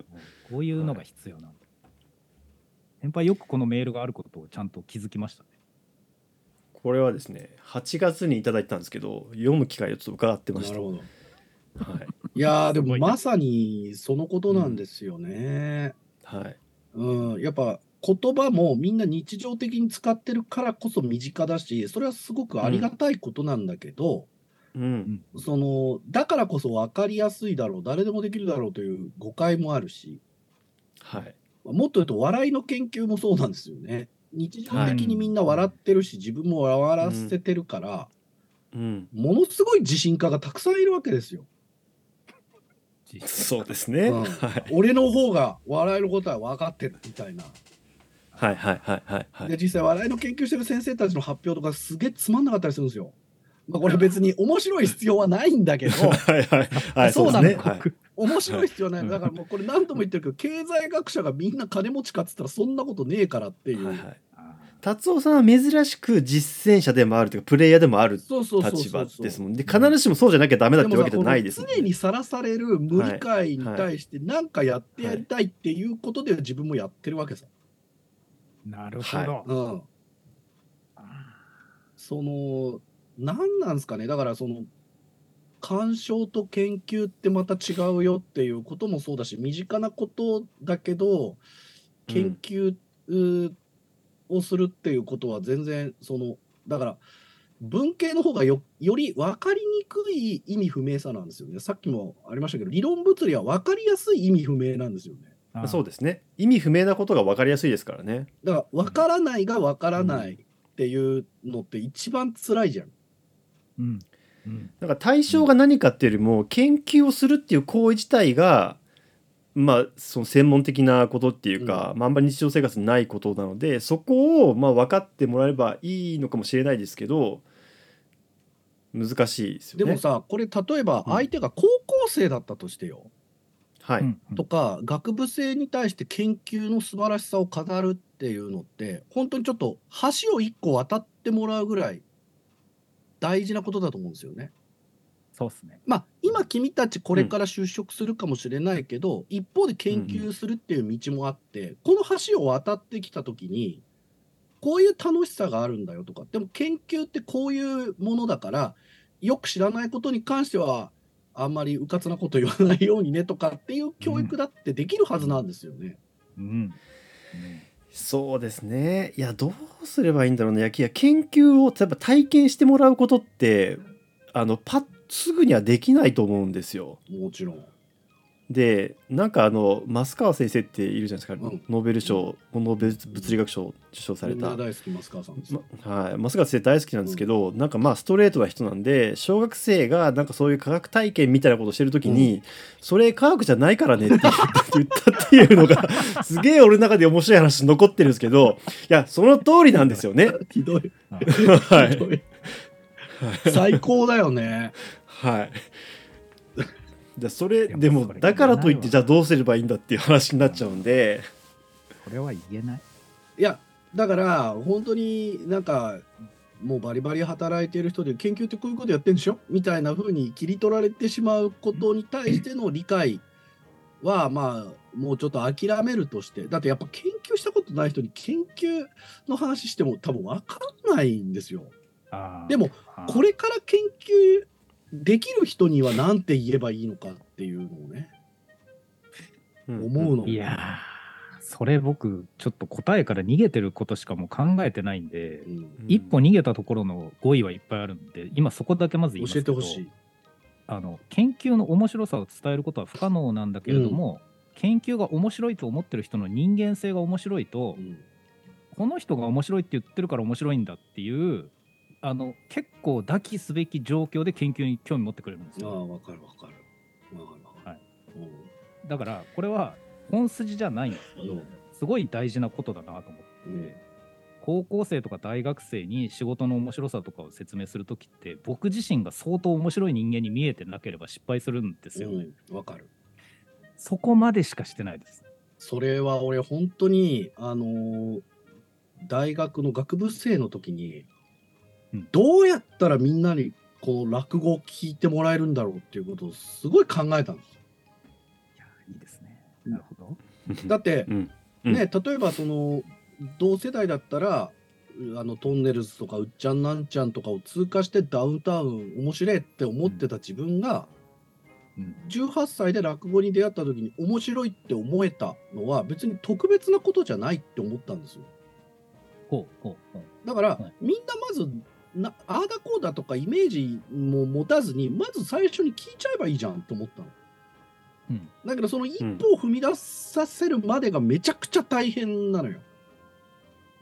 こういうのが必要なんだ。先輩よくこのメールがあることをちゃんと気づきましたね。これはですね8月にいただいたんですけど読む機会をちょっと伺ってました。なるほど。はいいやー、ですもまさにそのことなんですよね。はいうん、やっぱ言葉もみんな日常的に使ってるからこそ身近だし、それはすごくありがたいことなんだけど、うんそのだからこそ分かりやすいだろう、誰でもできるだろうという誤解もあるし、はいもっと言うと笑いの研究もそうなんですよね。日常的にみんな笑ってるし、自分も笑わせてるから、うん。ものすごい自信家がたくさんいるわけですよ。そうですね、うん。はい。俺の方が笑いのことは分かってるみたいな。はいはいはいはいはいで実際笑いの研究してる先生たちの発表とかすげえつまんなかったりするんですよ。まあ、これ別に面白い必要はないんだけど。<laughs> はいはいはい。<laughs> そうなの。ですね。はい面白い必要はない。だからもうこれ何度も言ってるけど経済学者がみんな金持ちかっつったらそんなことねえからっていう、はいはい。達夫さんは珍しく実践者でもあるというかプレイヤーでもあるそうそうそう立場ですもんで必ずしもそうじゃなきゃダメだっていうわけじゃないですね。常にさらされる無理解に対して何かやってやりたいっていうことで自分もやってるわけさ。なるほど。うん、その何なんですかね。だからその鑑賞と研究ってまた違うよっていうこともそうだし身近なことだけど研究をするっていうことは全然そのだから文系の方がよより分かりにくい意味不明さなんですよね。さっきもありましたけど理論物理は分かりやすい意味不明なんですよね。あそうですね。意味不明なことが分かりやすいですからね。だから分からないが分からないっていうのって一番辛いじゃん。うん。うんなんか対象が何かっていうよりも研究をするっていう行為自体がまあその専門的なことっていうか、まあ、あんまり日常生活にないことなのでそこをまあ分かってもらえればいいのかもしれないですけど難しいですよね。でもさこれ例えばうん。相手が高校生だったとしてよ、はい、とか学部生に対して研究の素晴らしさを語るっていうのって本当にちょっと橋を一個渡ってもらうぐらい大事なことだと思うんですよね。そうですね。まあ今君たちこれから就職するかもしれないけど、一方で研究するっていう道もあって、この橋を渡ってきた時にこういう楽しさがあるんだよとかでも研究ってこういうものだからよく知らないことに関してはあんまりうかつなこと言わないようにねとかっていう教育だってできるはずなんですよね。うん。そうですねいやどうすればいいんだろうねいやいや研究を例えば体験してもらうことってあのパッすぐにはできないと思うんですよ。もちろん。でなんかあの増川先生っているじゃないですか、うん。ノーベル賞ノーベル物理学賞を受賞された。みんな大好き増川さんです。まはい、増川先生大好きなんですけど、なんかまあストレートな人なんで小学生がなんかそういう科学体験みたいなことをしてる時に、それ科学じゃないからねって言った言ったっていうのが <laughs> すげえ俺の中で面白い話残ってるんですけどいやその通りなんですよね。ひどい。<laughs> はい。ひどい。最高だよね。はいじゃあそれでもだからといってじゃあどうすればいいんだっていう話になっちゃうんで、これは言えない。いや、だから、本当になんか、もうバリバリ働いてる人で研究ってこういうことやってんでしょみたいな風に切り取られてしまうことに対しての理解は、まあ、もうちょっと諦めるとして、だってやっぱ研究したことない人に研究の話しても多分分かんないんですよ。でも、これから研究できる人には何て言えばいいのかっていうのをね、うん思うのいやーそれ僕ちょっと答えから逃げてることしかもう考えてないんで、うん。うん一歩逃げたところの語彙はいっぱいあるんで今そこだけまず言います教えてほしい。あの研究の面白さを伝えることは不可能なんだけれども、研究が面白いと思ってる人の人間性が面白いと、うん。この人が面白いって言ってるから面白いんだっていうあの結構抱きすべき状況で研究に興味持ってくれるんですよ。ああ、わかるわかる。わかるわかる。だからこれは本筋じゃないんですけど、うんすごい大事なことだなと思って、うん高校生とか大学生に仕事の面白さとかを説明するときって僕自身が相当面白い人間に見えてなければ失敗するんですよね。うん、わかる。そこまでしかしてないです。それは俺本当にあのー大学の学部生の時に、うんどうやったらみんなにこう落語を聞いてもらえるんだろうっていうことをすごい考えたんですよ。いやいいですね。なるほど。だってうんうんね、例えばその同世代だったらあのトンネルズとかうっちゃんなんちゃんとかを通過してダウンタウン面白いって思ってた自分が、うん18歳で落語に出会った時に面白いって思えたのは別に特別なことじゃないって思ったんですよ。ほうほうほう。だから、はいみんなまずなああだこうだとかイメージも持たずにまず最初に聞いちゃえばいいじゃんって思ったの。うんだけどその一歩を踏み出させるまでがめちゃくちゃ大変なのよ。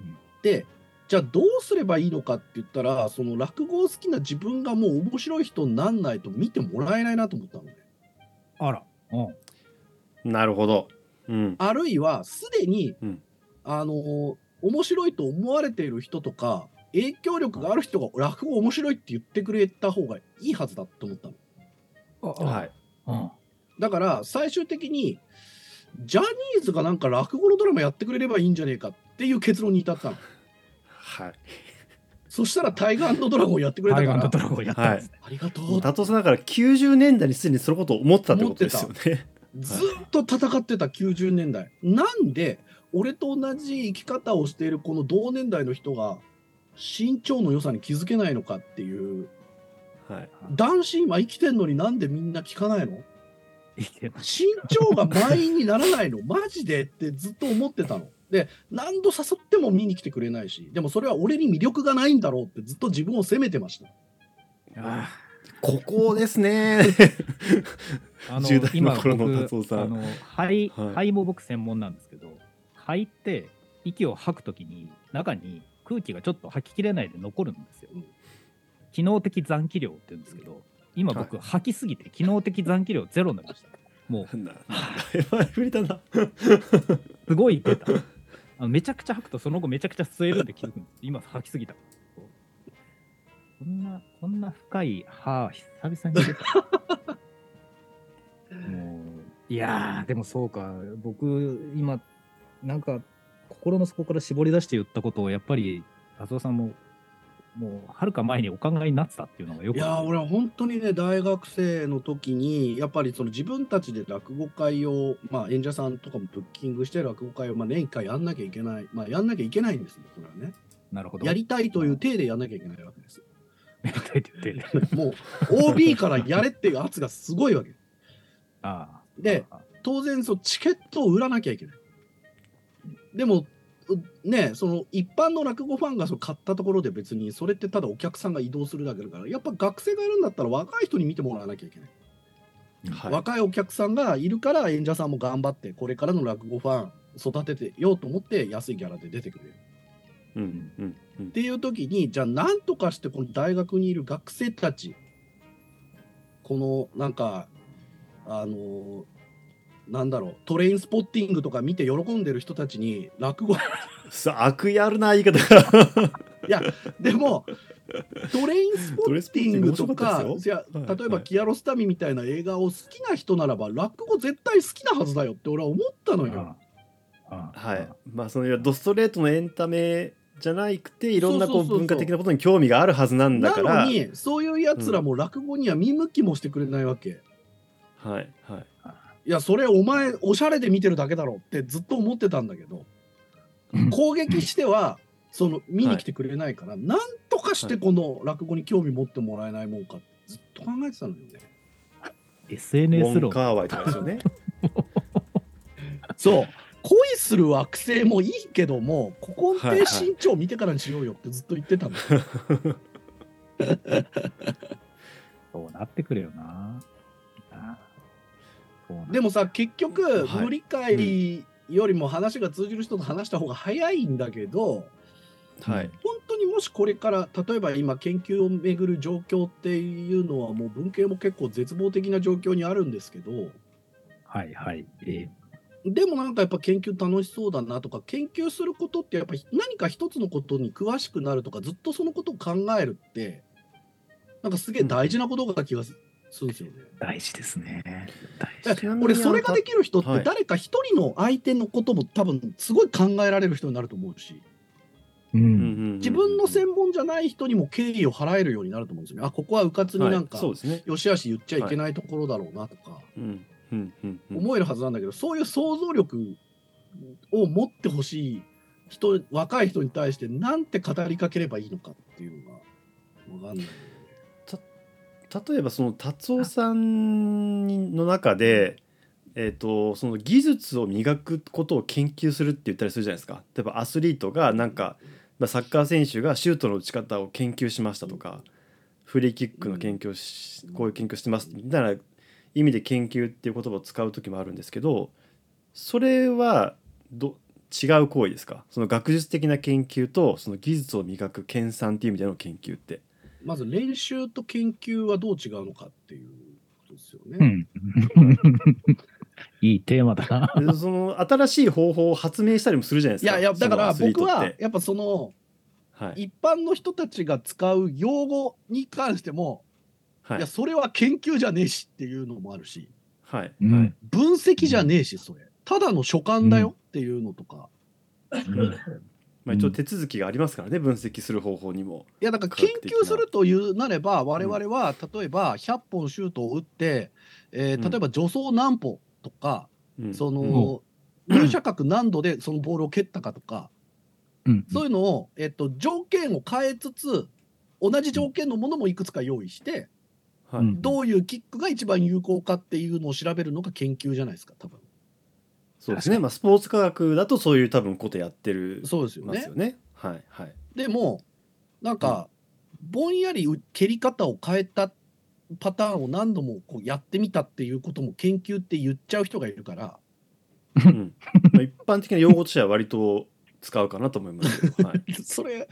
うんでじゃあどうすればいいのかって言ったらその落語を好きな自分がもう面白い人になんないと見てもらえないなと思ったのね。あら。うんなるほど。うんあるいはすでに、うんあのー面白いと思われている人とか影響力がある人が落語面白いって言ってくれた方がいいはずだと思ったの。はい。うんだから最終的にジャニーズがなんか落語のドラマやってくれればいいんじゃねえかっていう結論に至ったの。はい。そしたらタイガードラゴンやってくれたから、タイガードラゴンやったんですね。ありがとう。タトさんだから90年代にすでにそのことを思ってたってことですよね。ずっと戦ってた90年代。なんで俺と同じ生き方をしているこの同年代の人が身長の良さに気づけないのかっていうはい。男子今生きてんのになんでみんな聞かないの？身長が満員にならないの？<laughs> マジでってずっと思ってたの。で何度誘っても見に来てくれないしでもそれは俺に魅力がないんだろうってずっと自分を責めてました。あここですね。<laughs> あの10代の今頃の僕達夫さんあの肺はい肺も僕専門なんですけど肺って息を吐くときに中に空気がちょっと吐ききれないで残るんですようん。機能的残気量って言うんですけど今僕吐きすぎて機能的残気量ゼロになりました。もう。<laughs> すごい出た。あのめちゃくちゃ吐くとその後めちゃくちゃ吸えるんで気づくんです。今吐きすぎた。こんな、こんな深い歯、久々に出た。<laughs> もう、いやー、でもそうか、僕、今、なんか、心の底から絞り出して言ったことを、やっぱり、達夫さんも、もう、はるか前にお考えになってたっていうのがよくいやー俺は本当にね大学生の時にやっぱりその自分たちで落語会を、まあ、演者さんとかもブッキングして落語会を、まあ、年1回やんなきゃいけない、まあ、やんなきゃいけないんですよそれはねなるほど。やりたいという体でやんなきゃいけないわけですやりたいって言って。<laughs> もう OB からやれっていう圧がすごいわけああ。で当然そうチケットを売らなきゃいけないでもうねその一般の落語ファンがそう買ったところで別にそれってただお客さんが移動するだけだからやっぱ学生がやるんだったら若い人に見てもらわなきゃいけない。はい。若いお客さんがいるから演者さんも頑張ってこれからの落語ファン育ててようと思って安いギャラで出てくれる。うんうんうんっていう時にじゃあ何とかしてこの大学にいる学生たちこのなんかあのなんだろうトレインスポッティングとか見て喜んでる人たちに落語。さ悪意あるな言い方。がいやでもトレインスポッティングとかいやはい例えばキアロスタミみたいな映画を好きな人ならば落語絶対好きなはずだよって俺は思ったのよ。はい。まあそのドストレートのエンタメじゃなくていろんなこそう文化的なことに興味があるはずなんだなから。のにそういうやつらも落語には見向きもしてくれないわけ。はいはいいやそれお前おしゃれで見てるだけだろってずっと思ってたんだけどうん。攻撃してはその見に来てくれないから、なんとかしてこの落語に興味持ってもらえないもんかってずっと考えてたのよね。ウ SNS 論。カーワイとかですよね。<laughs> そう。恋する惑星もいいけども古今亭新潮見てからにしようよってずっと言ってたの、<laughs> そうなってくれよな。でもさ結局はい。無理解よりも話が通じる人と話した方が早いんだけど、はい。本当にもしこれから例えば今研究をめぐる状況っていうのはもう文系も結構絶望的な状況にあるんですけどはいはい。えでもなんかやっぱ研究楽しそうだなとか研究することってやっぱ何か一つのことに詳しくなるとかずっとそのことを考えるってなんかすげえ大事なことが気がする。んですよね。大事ですね。大だ事。俺それができる人ってはい誰か一人の相手のことも多分すごい考えられる人になると思うしう。うんうんん自分の専門じゃない人にも敬意を払えるようになると思うんですよね。あここはうかつになんか、はいそうですねよしあし言っちゃいけないところだろうなとかうんうんうんうん思えるはずなんだけど、そういう想像力を持ってほしい人若い人に対してなんて語りかければいいのかっていうのが分かんない。例えばその達夫さんの中で、えー、とその技術を磨くことを研究するって言ったりするじゃないですか。例えばアスリートがなんかまあサッカー選手がシュートの打ち方を研究しましたとかフリーキックの研究をしこういう研究してますみたいな意味で研究っていう言葉を使う時もあるんですけどそれはど違う行為ですか？その学術的な研究とその技術を磨く研鑽っていう意味での研究って。まず練習と研究はどう違うのかっていうことですよね。うん。<laughs> いいテーマだな。でその新しい方法を発明したりもするじゃないですか。いやいやだから僕はやっぱそのはい。一般の人たちが使う用語に関しても、はい。い、やそれは研究じゃねえしっていうのもあるしはい。うん。はい。分析じゃねえしそれ。ただの所感だよっていうのとか、まあ一応手続きがありますからね分析する方法にも。いやだから研究するというなれば我々は例えば100本シュートを打って、えーうん。例えば助走何歩とか、うん。そうん。の入射角何度でそのボールを蹴ったかとか、うん。そういうのを、えっと、条件を変えつつ同じ条件のものもいくつか用意して、どういうキックが一番有効かっていうのを調べるのが研究じゃないですか多分そうですね。まあスポーツ科学だとそういう多分ことやってるそうですよねよね。はいはい。でもなんか、ぼんやり蹴り方を変えたパターンを何度もこうやってみたっていうことも研究って言っちゃう人がいるからうん <laughs> まあ一般的な用語としては割と使うかなと思いますけど。はい。<laughs> それ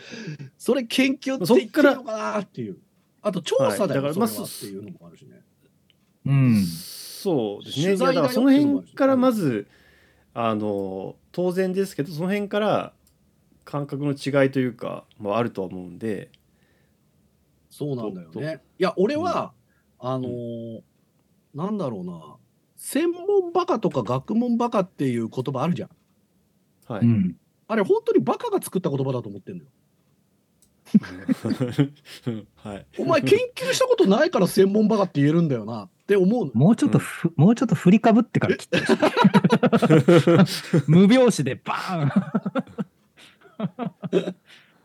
それ研究ってそっから言ってるのかなっていうあと調査だよ、はいだからまあそれはっていうのもあるしね。うん。そうですね。だからその辺からまずあの当然ですけどその辺から感覚の違いというかもあるとは思うんで。そうなんだよとね。いや、俺は、あのーなんだろうな、専門バカとか学問バカっていう言葉あるじゃん。はい。うん。あれ、本当にバカが作った言葉だと思ってんだよ。<laughs> はい。お前、研究したことないから専門バカって言えるんだよなって思うの。もうちょっとふ、もうちょっと振りかぶってから切ってほしい無拍子でバーン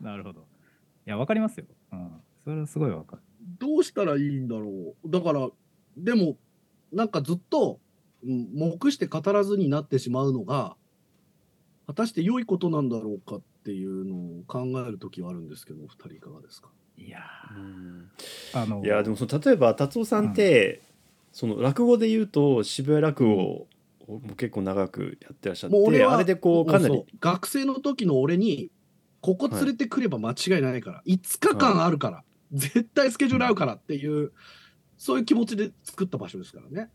<laughs> なるほど。いや、わかりますよ。うん。それはすごいわかる。どうしたらいいんだろう。だから、でも、なんかずっと、うん黙して語らずになってしまうのが、果たして良いことなんだろうかっていうのを考えるときはあるんですけど、お二人いかがですか？いやうんーあの、いやでもその例えば達夫さんって、その落語で言うと渋谷落語を結構長くやってらっしゃっもう俺はてあれでこうかなり。学生の時の俺にここ連れてくれば間違いないから、5日間あるから、絶対スケジュール合うからっていう、そういう気持ちで作った場所ですからね。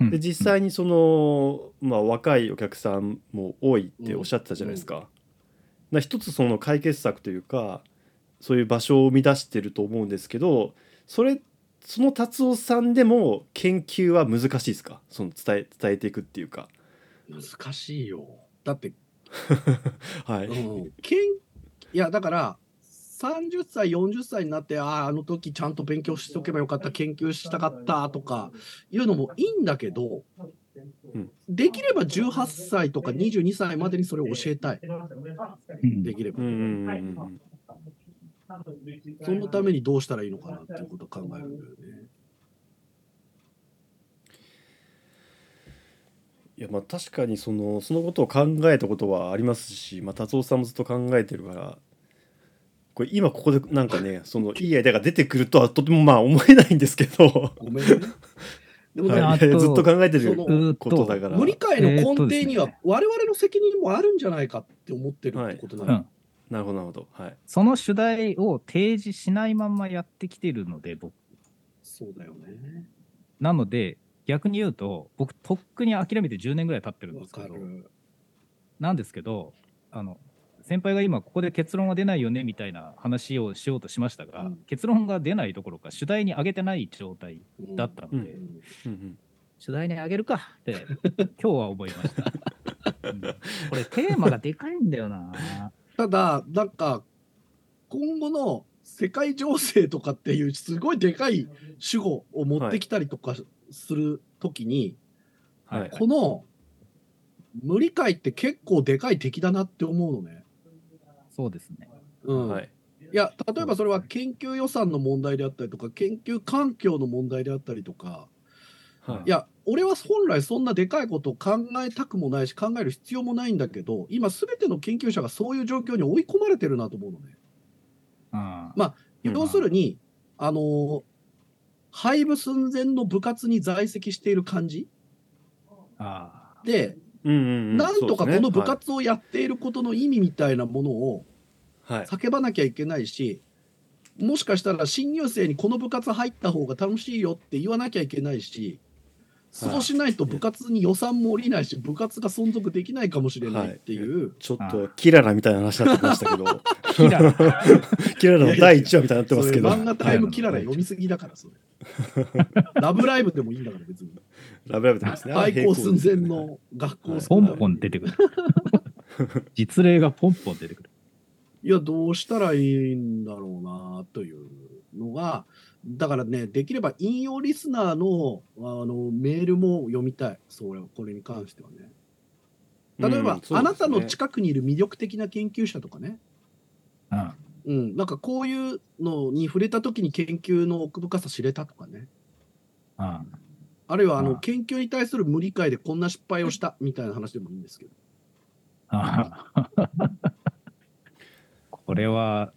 うん。で実際にその、まあ、若いお客さんも多いっておっしゃってたじゃないですか。だから一つその解決策というかそういう場所を生み出してると思うんですけどそれその達夫さんでも研究は難しいですか？その伝え伝えていくっていうか。難しいよ。だって、<laughs> はい、うん、けんいやだから30歳40歳になってあああの時ちゃんと勉強しておけばよかった研究したかったとかいうのもいいんだけど、うん。できれば18歳とか22歳までにそれを教えたい。うん。できれば、うんうんうんうんそのためにどうしたらいいのかなっていうことを考えるんだよね。いやまあ確かにそのそのことを考えたことはありますし、まあ、達夫さんもずっと考えてるからこれ今ここでなんかねそのいいアイデアが出てくるとはとてもまあ思えないんですけど、ごめんね。<laughs> でもね、ずっと考えてるそのことだから。無理解の根底には我々の責任もあるんじゃないかって思ってるってことなの、うん、なるほどなるほど。はい。その主題を提示しないまんまやってきてるので僕そうだよね。なので逆に言うと僕とっくに諦めて10年ぐらい経ってるんでわすけど。なんですけどあの先輩が今ここで結論は出ないよねみたいな話をしようとしましたが、うん結論が出ないどころか主題に上げてない状態だったので、うんうん主題に上げるかって <laughs> 今日は思いました、うんこれテーマがでかいんだよなただ、なんか、今後の世界情勢とかっていうすごいでかい主語を持ってきたりとかするときに、はいこの無理解って結構でかい敵だなって思うのね。そうですねうんはい。いや例えばそれは研究予算の問題であったりとか研究環境の問題であったりとかはい。いや俺は本来そんなでかいことを考えたくもないし考える必要もないんだけど今全ての研究者がそういう状況に追い込まれてるなと思うのね。あまうん。要するに、あのー廃部寸前の部活に在籍している感じ？あで、うんうんうん。なんとかこの部活をやっていることの意味みたいなものを。叫ばなきゃいけないし、もしかしたら新入生にこの部活入った方が楽しいよって言わなきゃいけないし、そうしないと部活に予算も下りないし、部活が存続できないかもしれないっていう、ちょっとキララみたいな話になってきましたけど、あキラーキララの第一話みたいになってますけど、漫画タイムキララ読みすぎだから、それ。<laughs> ラブライブでもいいんだから、別に。ラブラブでですね。廃校寸前の学校ポンポン出てくる。実例がポンポン出てくる。いや、どうしたらいいんだろうなというのが、だからね、できれば引用リスナーのあのメールも読みたい、それこれに関してはね。例えば、うんね。あなたの近くにいる魅力的な研究者とかね、うん。うん、なんかこういうのに触れたときに研究の奥深さ知れたとかね、うん。あるいはあのうん。研究に対する無理解でこんな失敗をしたみたいな話でもいいんですけど、あ <laughs> これは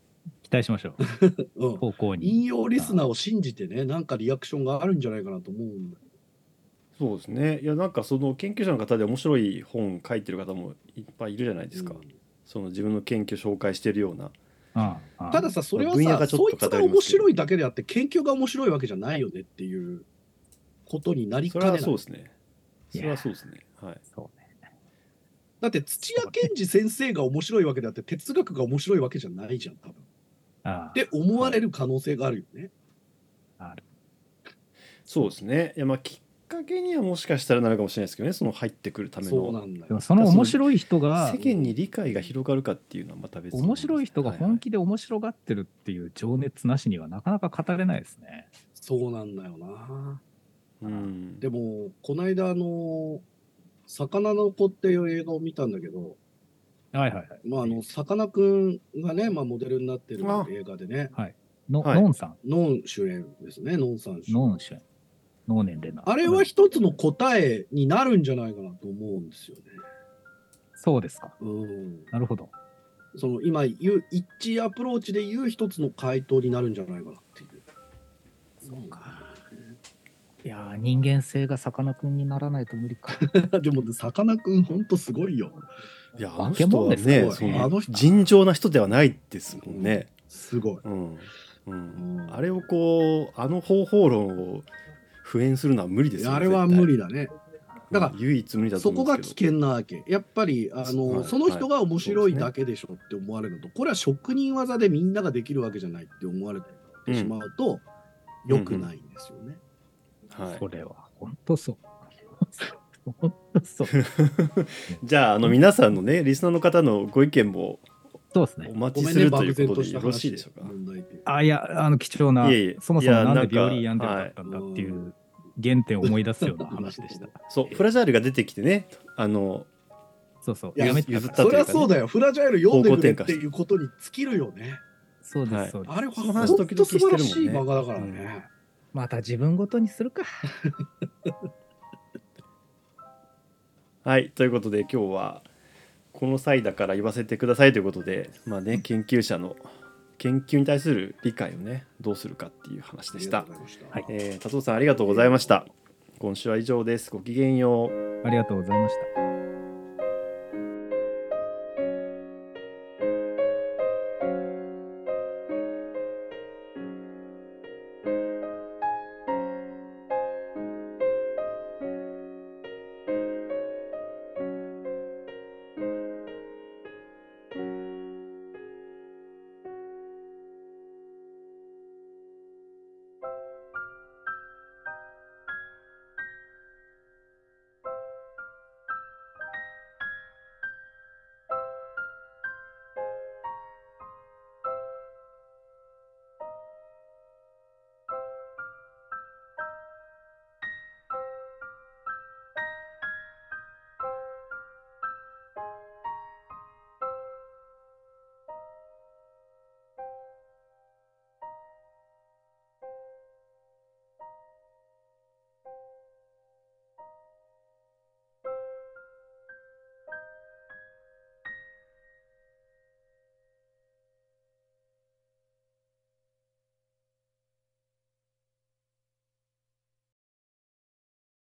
期待しましょう <laughs> うん、方向に引用リスナーを信じてね、なんかリアクションがあるんじゃないかなと思うんだそうですね。いやなんかその研究者の方で面白い本書いてる方もいっぱいいるじゃないですか。うんその自分の研究紹介してるような。ああたださ、それはさ、分野がちょっとそいつが面白いだけであって、研究が面白いわけじゃないよねっていうことになりそれはかねない。そうですね。それはそうですね。はい。そうねだって土屋健二先生が面白いわけであって、哲学が面白いわけじゃないじゃん、多分。って思われる可能性があるよね。あるそうですね。いやまあきっかけにはもしかしたらなるかもしれないですけどね。その入ってくるためのそうなんだよ。その面白い人が世間に理解が広がるかっていうのはまた別面白い人が本気。気で面白がってるっていう情熱なしにはなかなか語れないですね。そうなんだよな。うん。でも、この間、あの、魚の子っていう映画を見たんだけど、はいはいはい。まあ、あの、さかなクンがね、まあ、モデルになってるあ映画でね、の、はいノンさん、ノン主演ですね、ノンさん主演。ノン主演。ノー年齢な。あれは一つの答えになるんじゃないかなと思うんですよね。そうですか。うん。なるほど。その今言う一致アプローチで言う一つの回答になるんじゃないかなっていう。そうか。いやー人間性がさかなクンにならないと無理か。<laughs> でもさかなクンほんとすごいよいやあの人はねよそのあの人。尋常な人ではないですもんね。すごい、うん。うん。うん。あれをこうあの方法論を普遍するのは無理ですよあれは無理だね。だから唯一無理だとそこが危険なわけ。やっぱりあの、はいその人が面白いだけでしょって思われるのと、これは職人技でみんなができるわけじゃないって思われてしまうと、良くないんですよね。はい。それは本当そう。そう。<laughs> じゃああの皆さんのねリスナーの方のご意見もそうですねお。待ちするということとでよろしいでしょうか？あいやあの貴重ないえいえそもそもいやなんで病理病んでなかったんだっていう原点を思い出すような話でした。そうフラジャールが出てきてねあのそうそう。いややめて譲ったそというかねりゃそうだよ、フラジャイル読んでくれって方向転換していうことに尽きるよね。そうではいすそうです。あれ話時々ししてるもんねい漫画だからね。また自分ごとにするか。<laughs> はいということで今日はこの際だから言わせてくださいということでまあね研究者の研究に対する理解をねどうするかっていう話でした。はいえー、達夫さんありがとうございました。今週は以上です。ごきげんよう。ありがとうございました。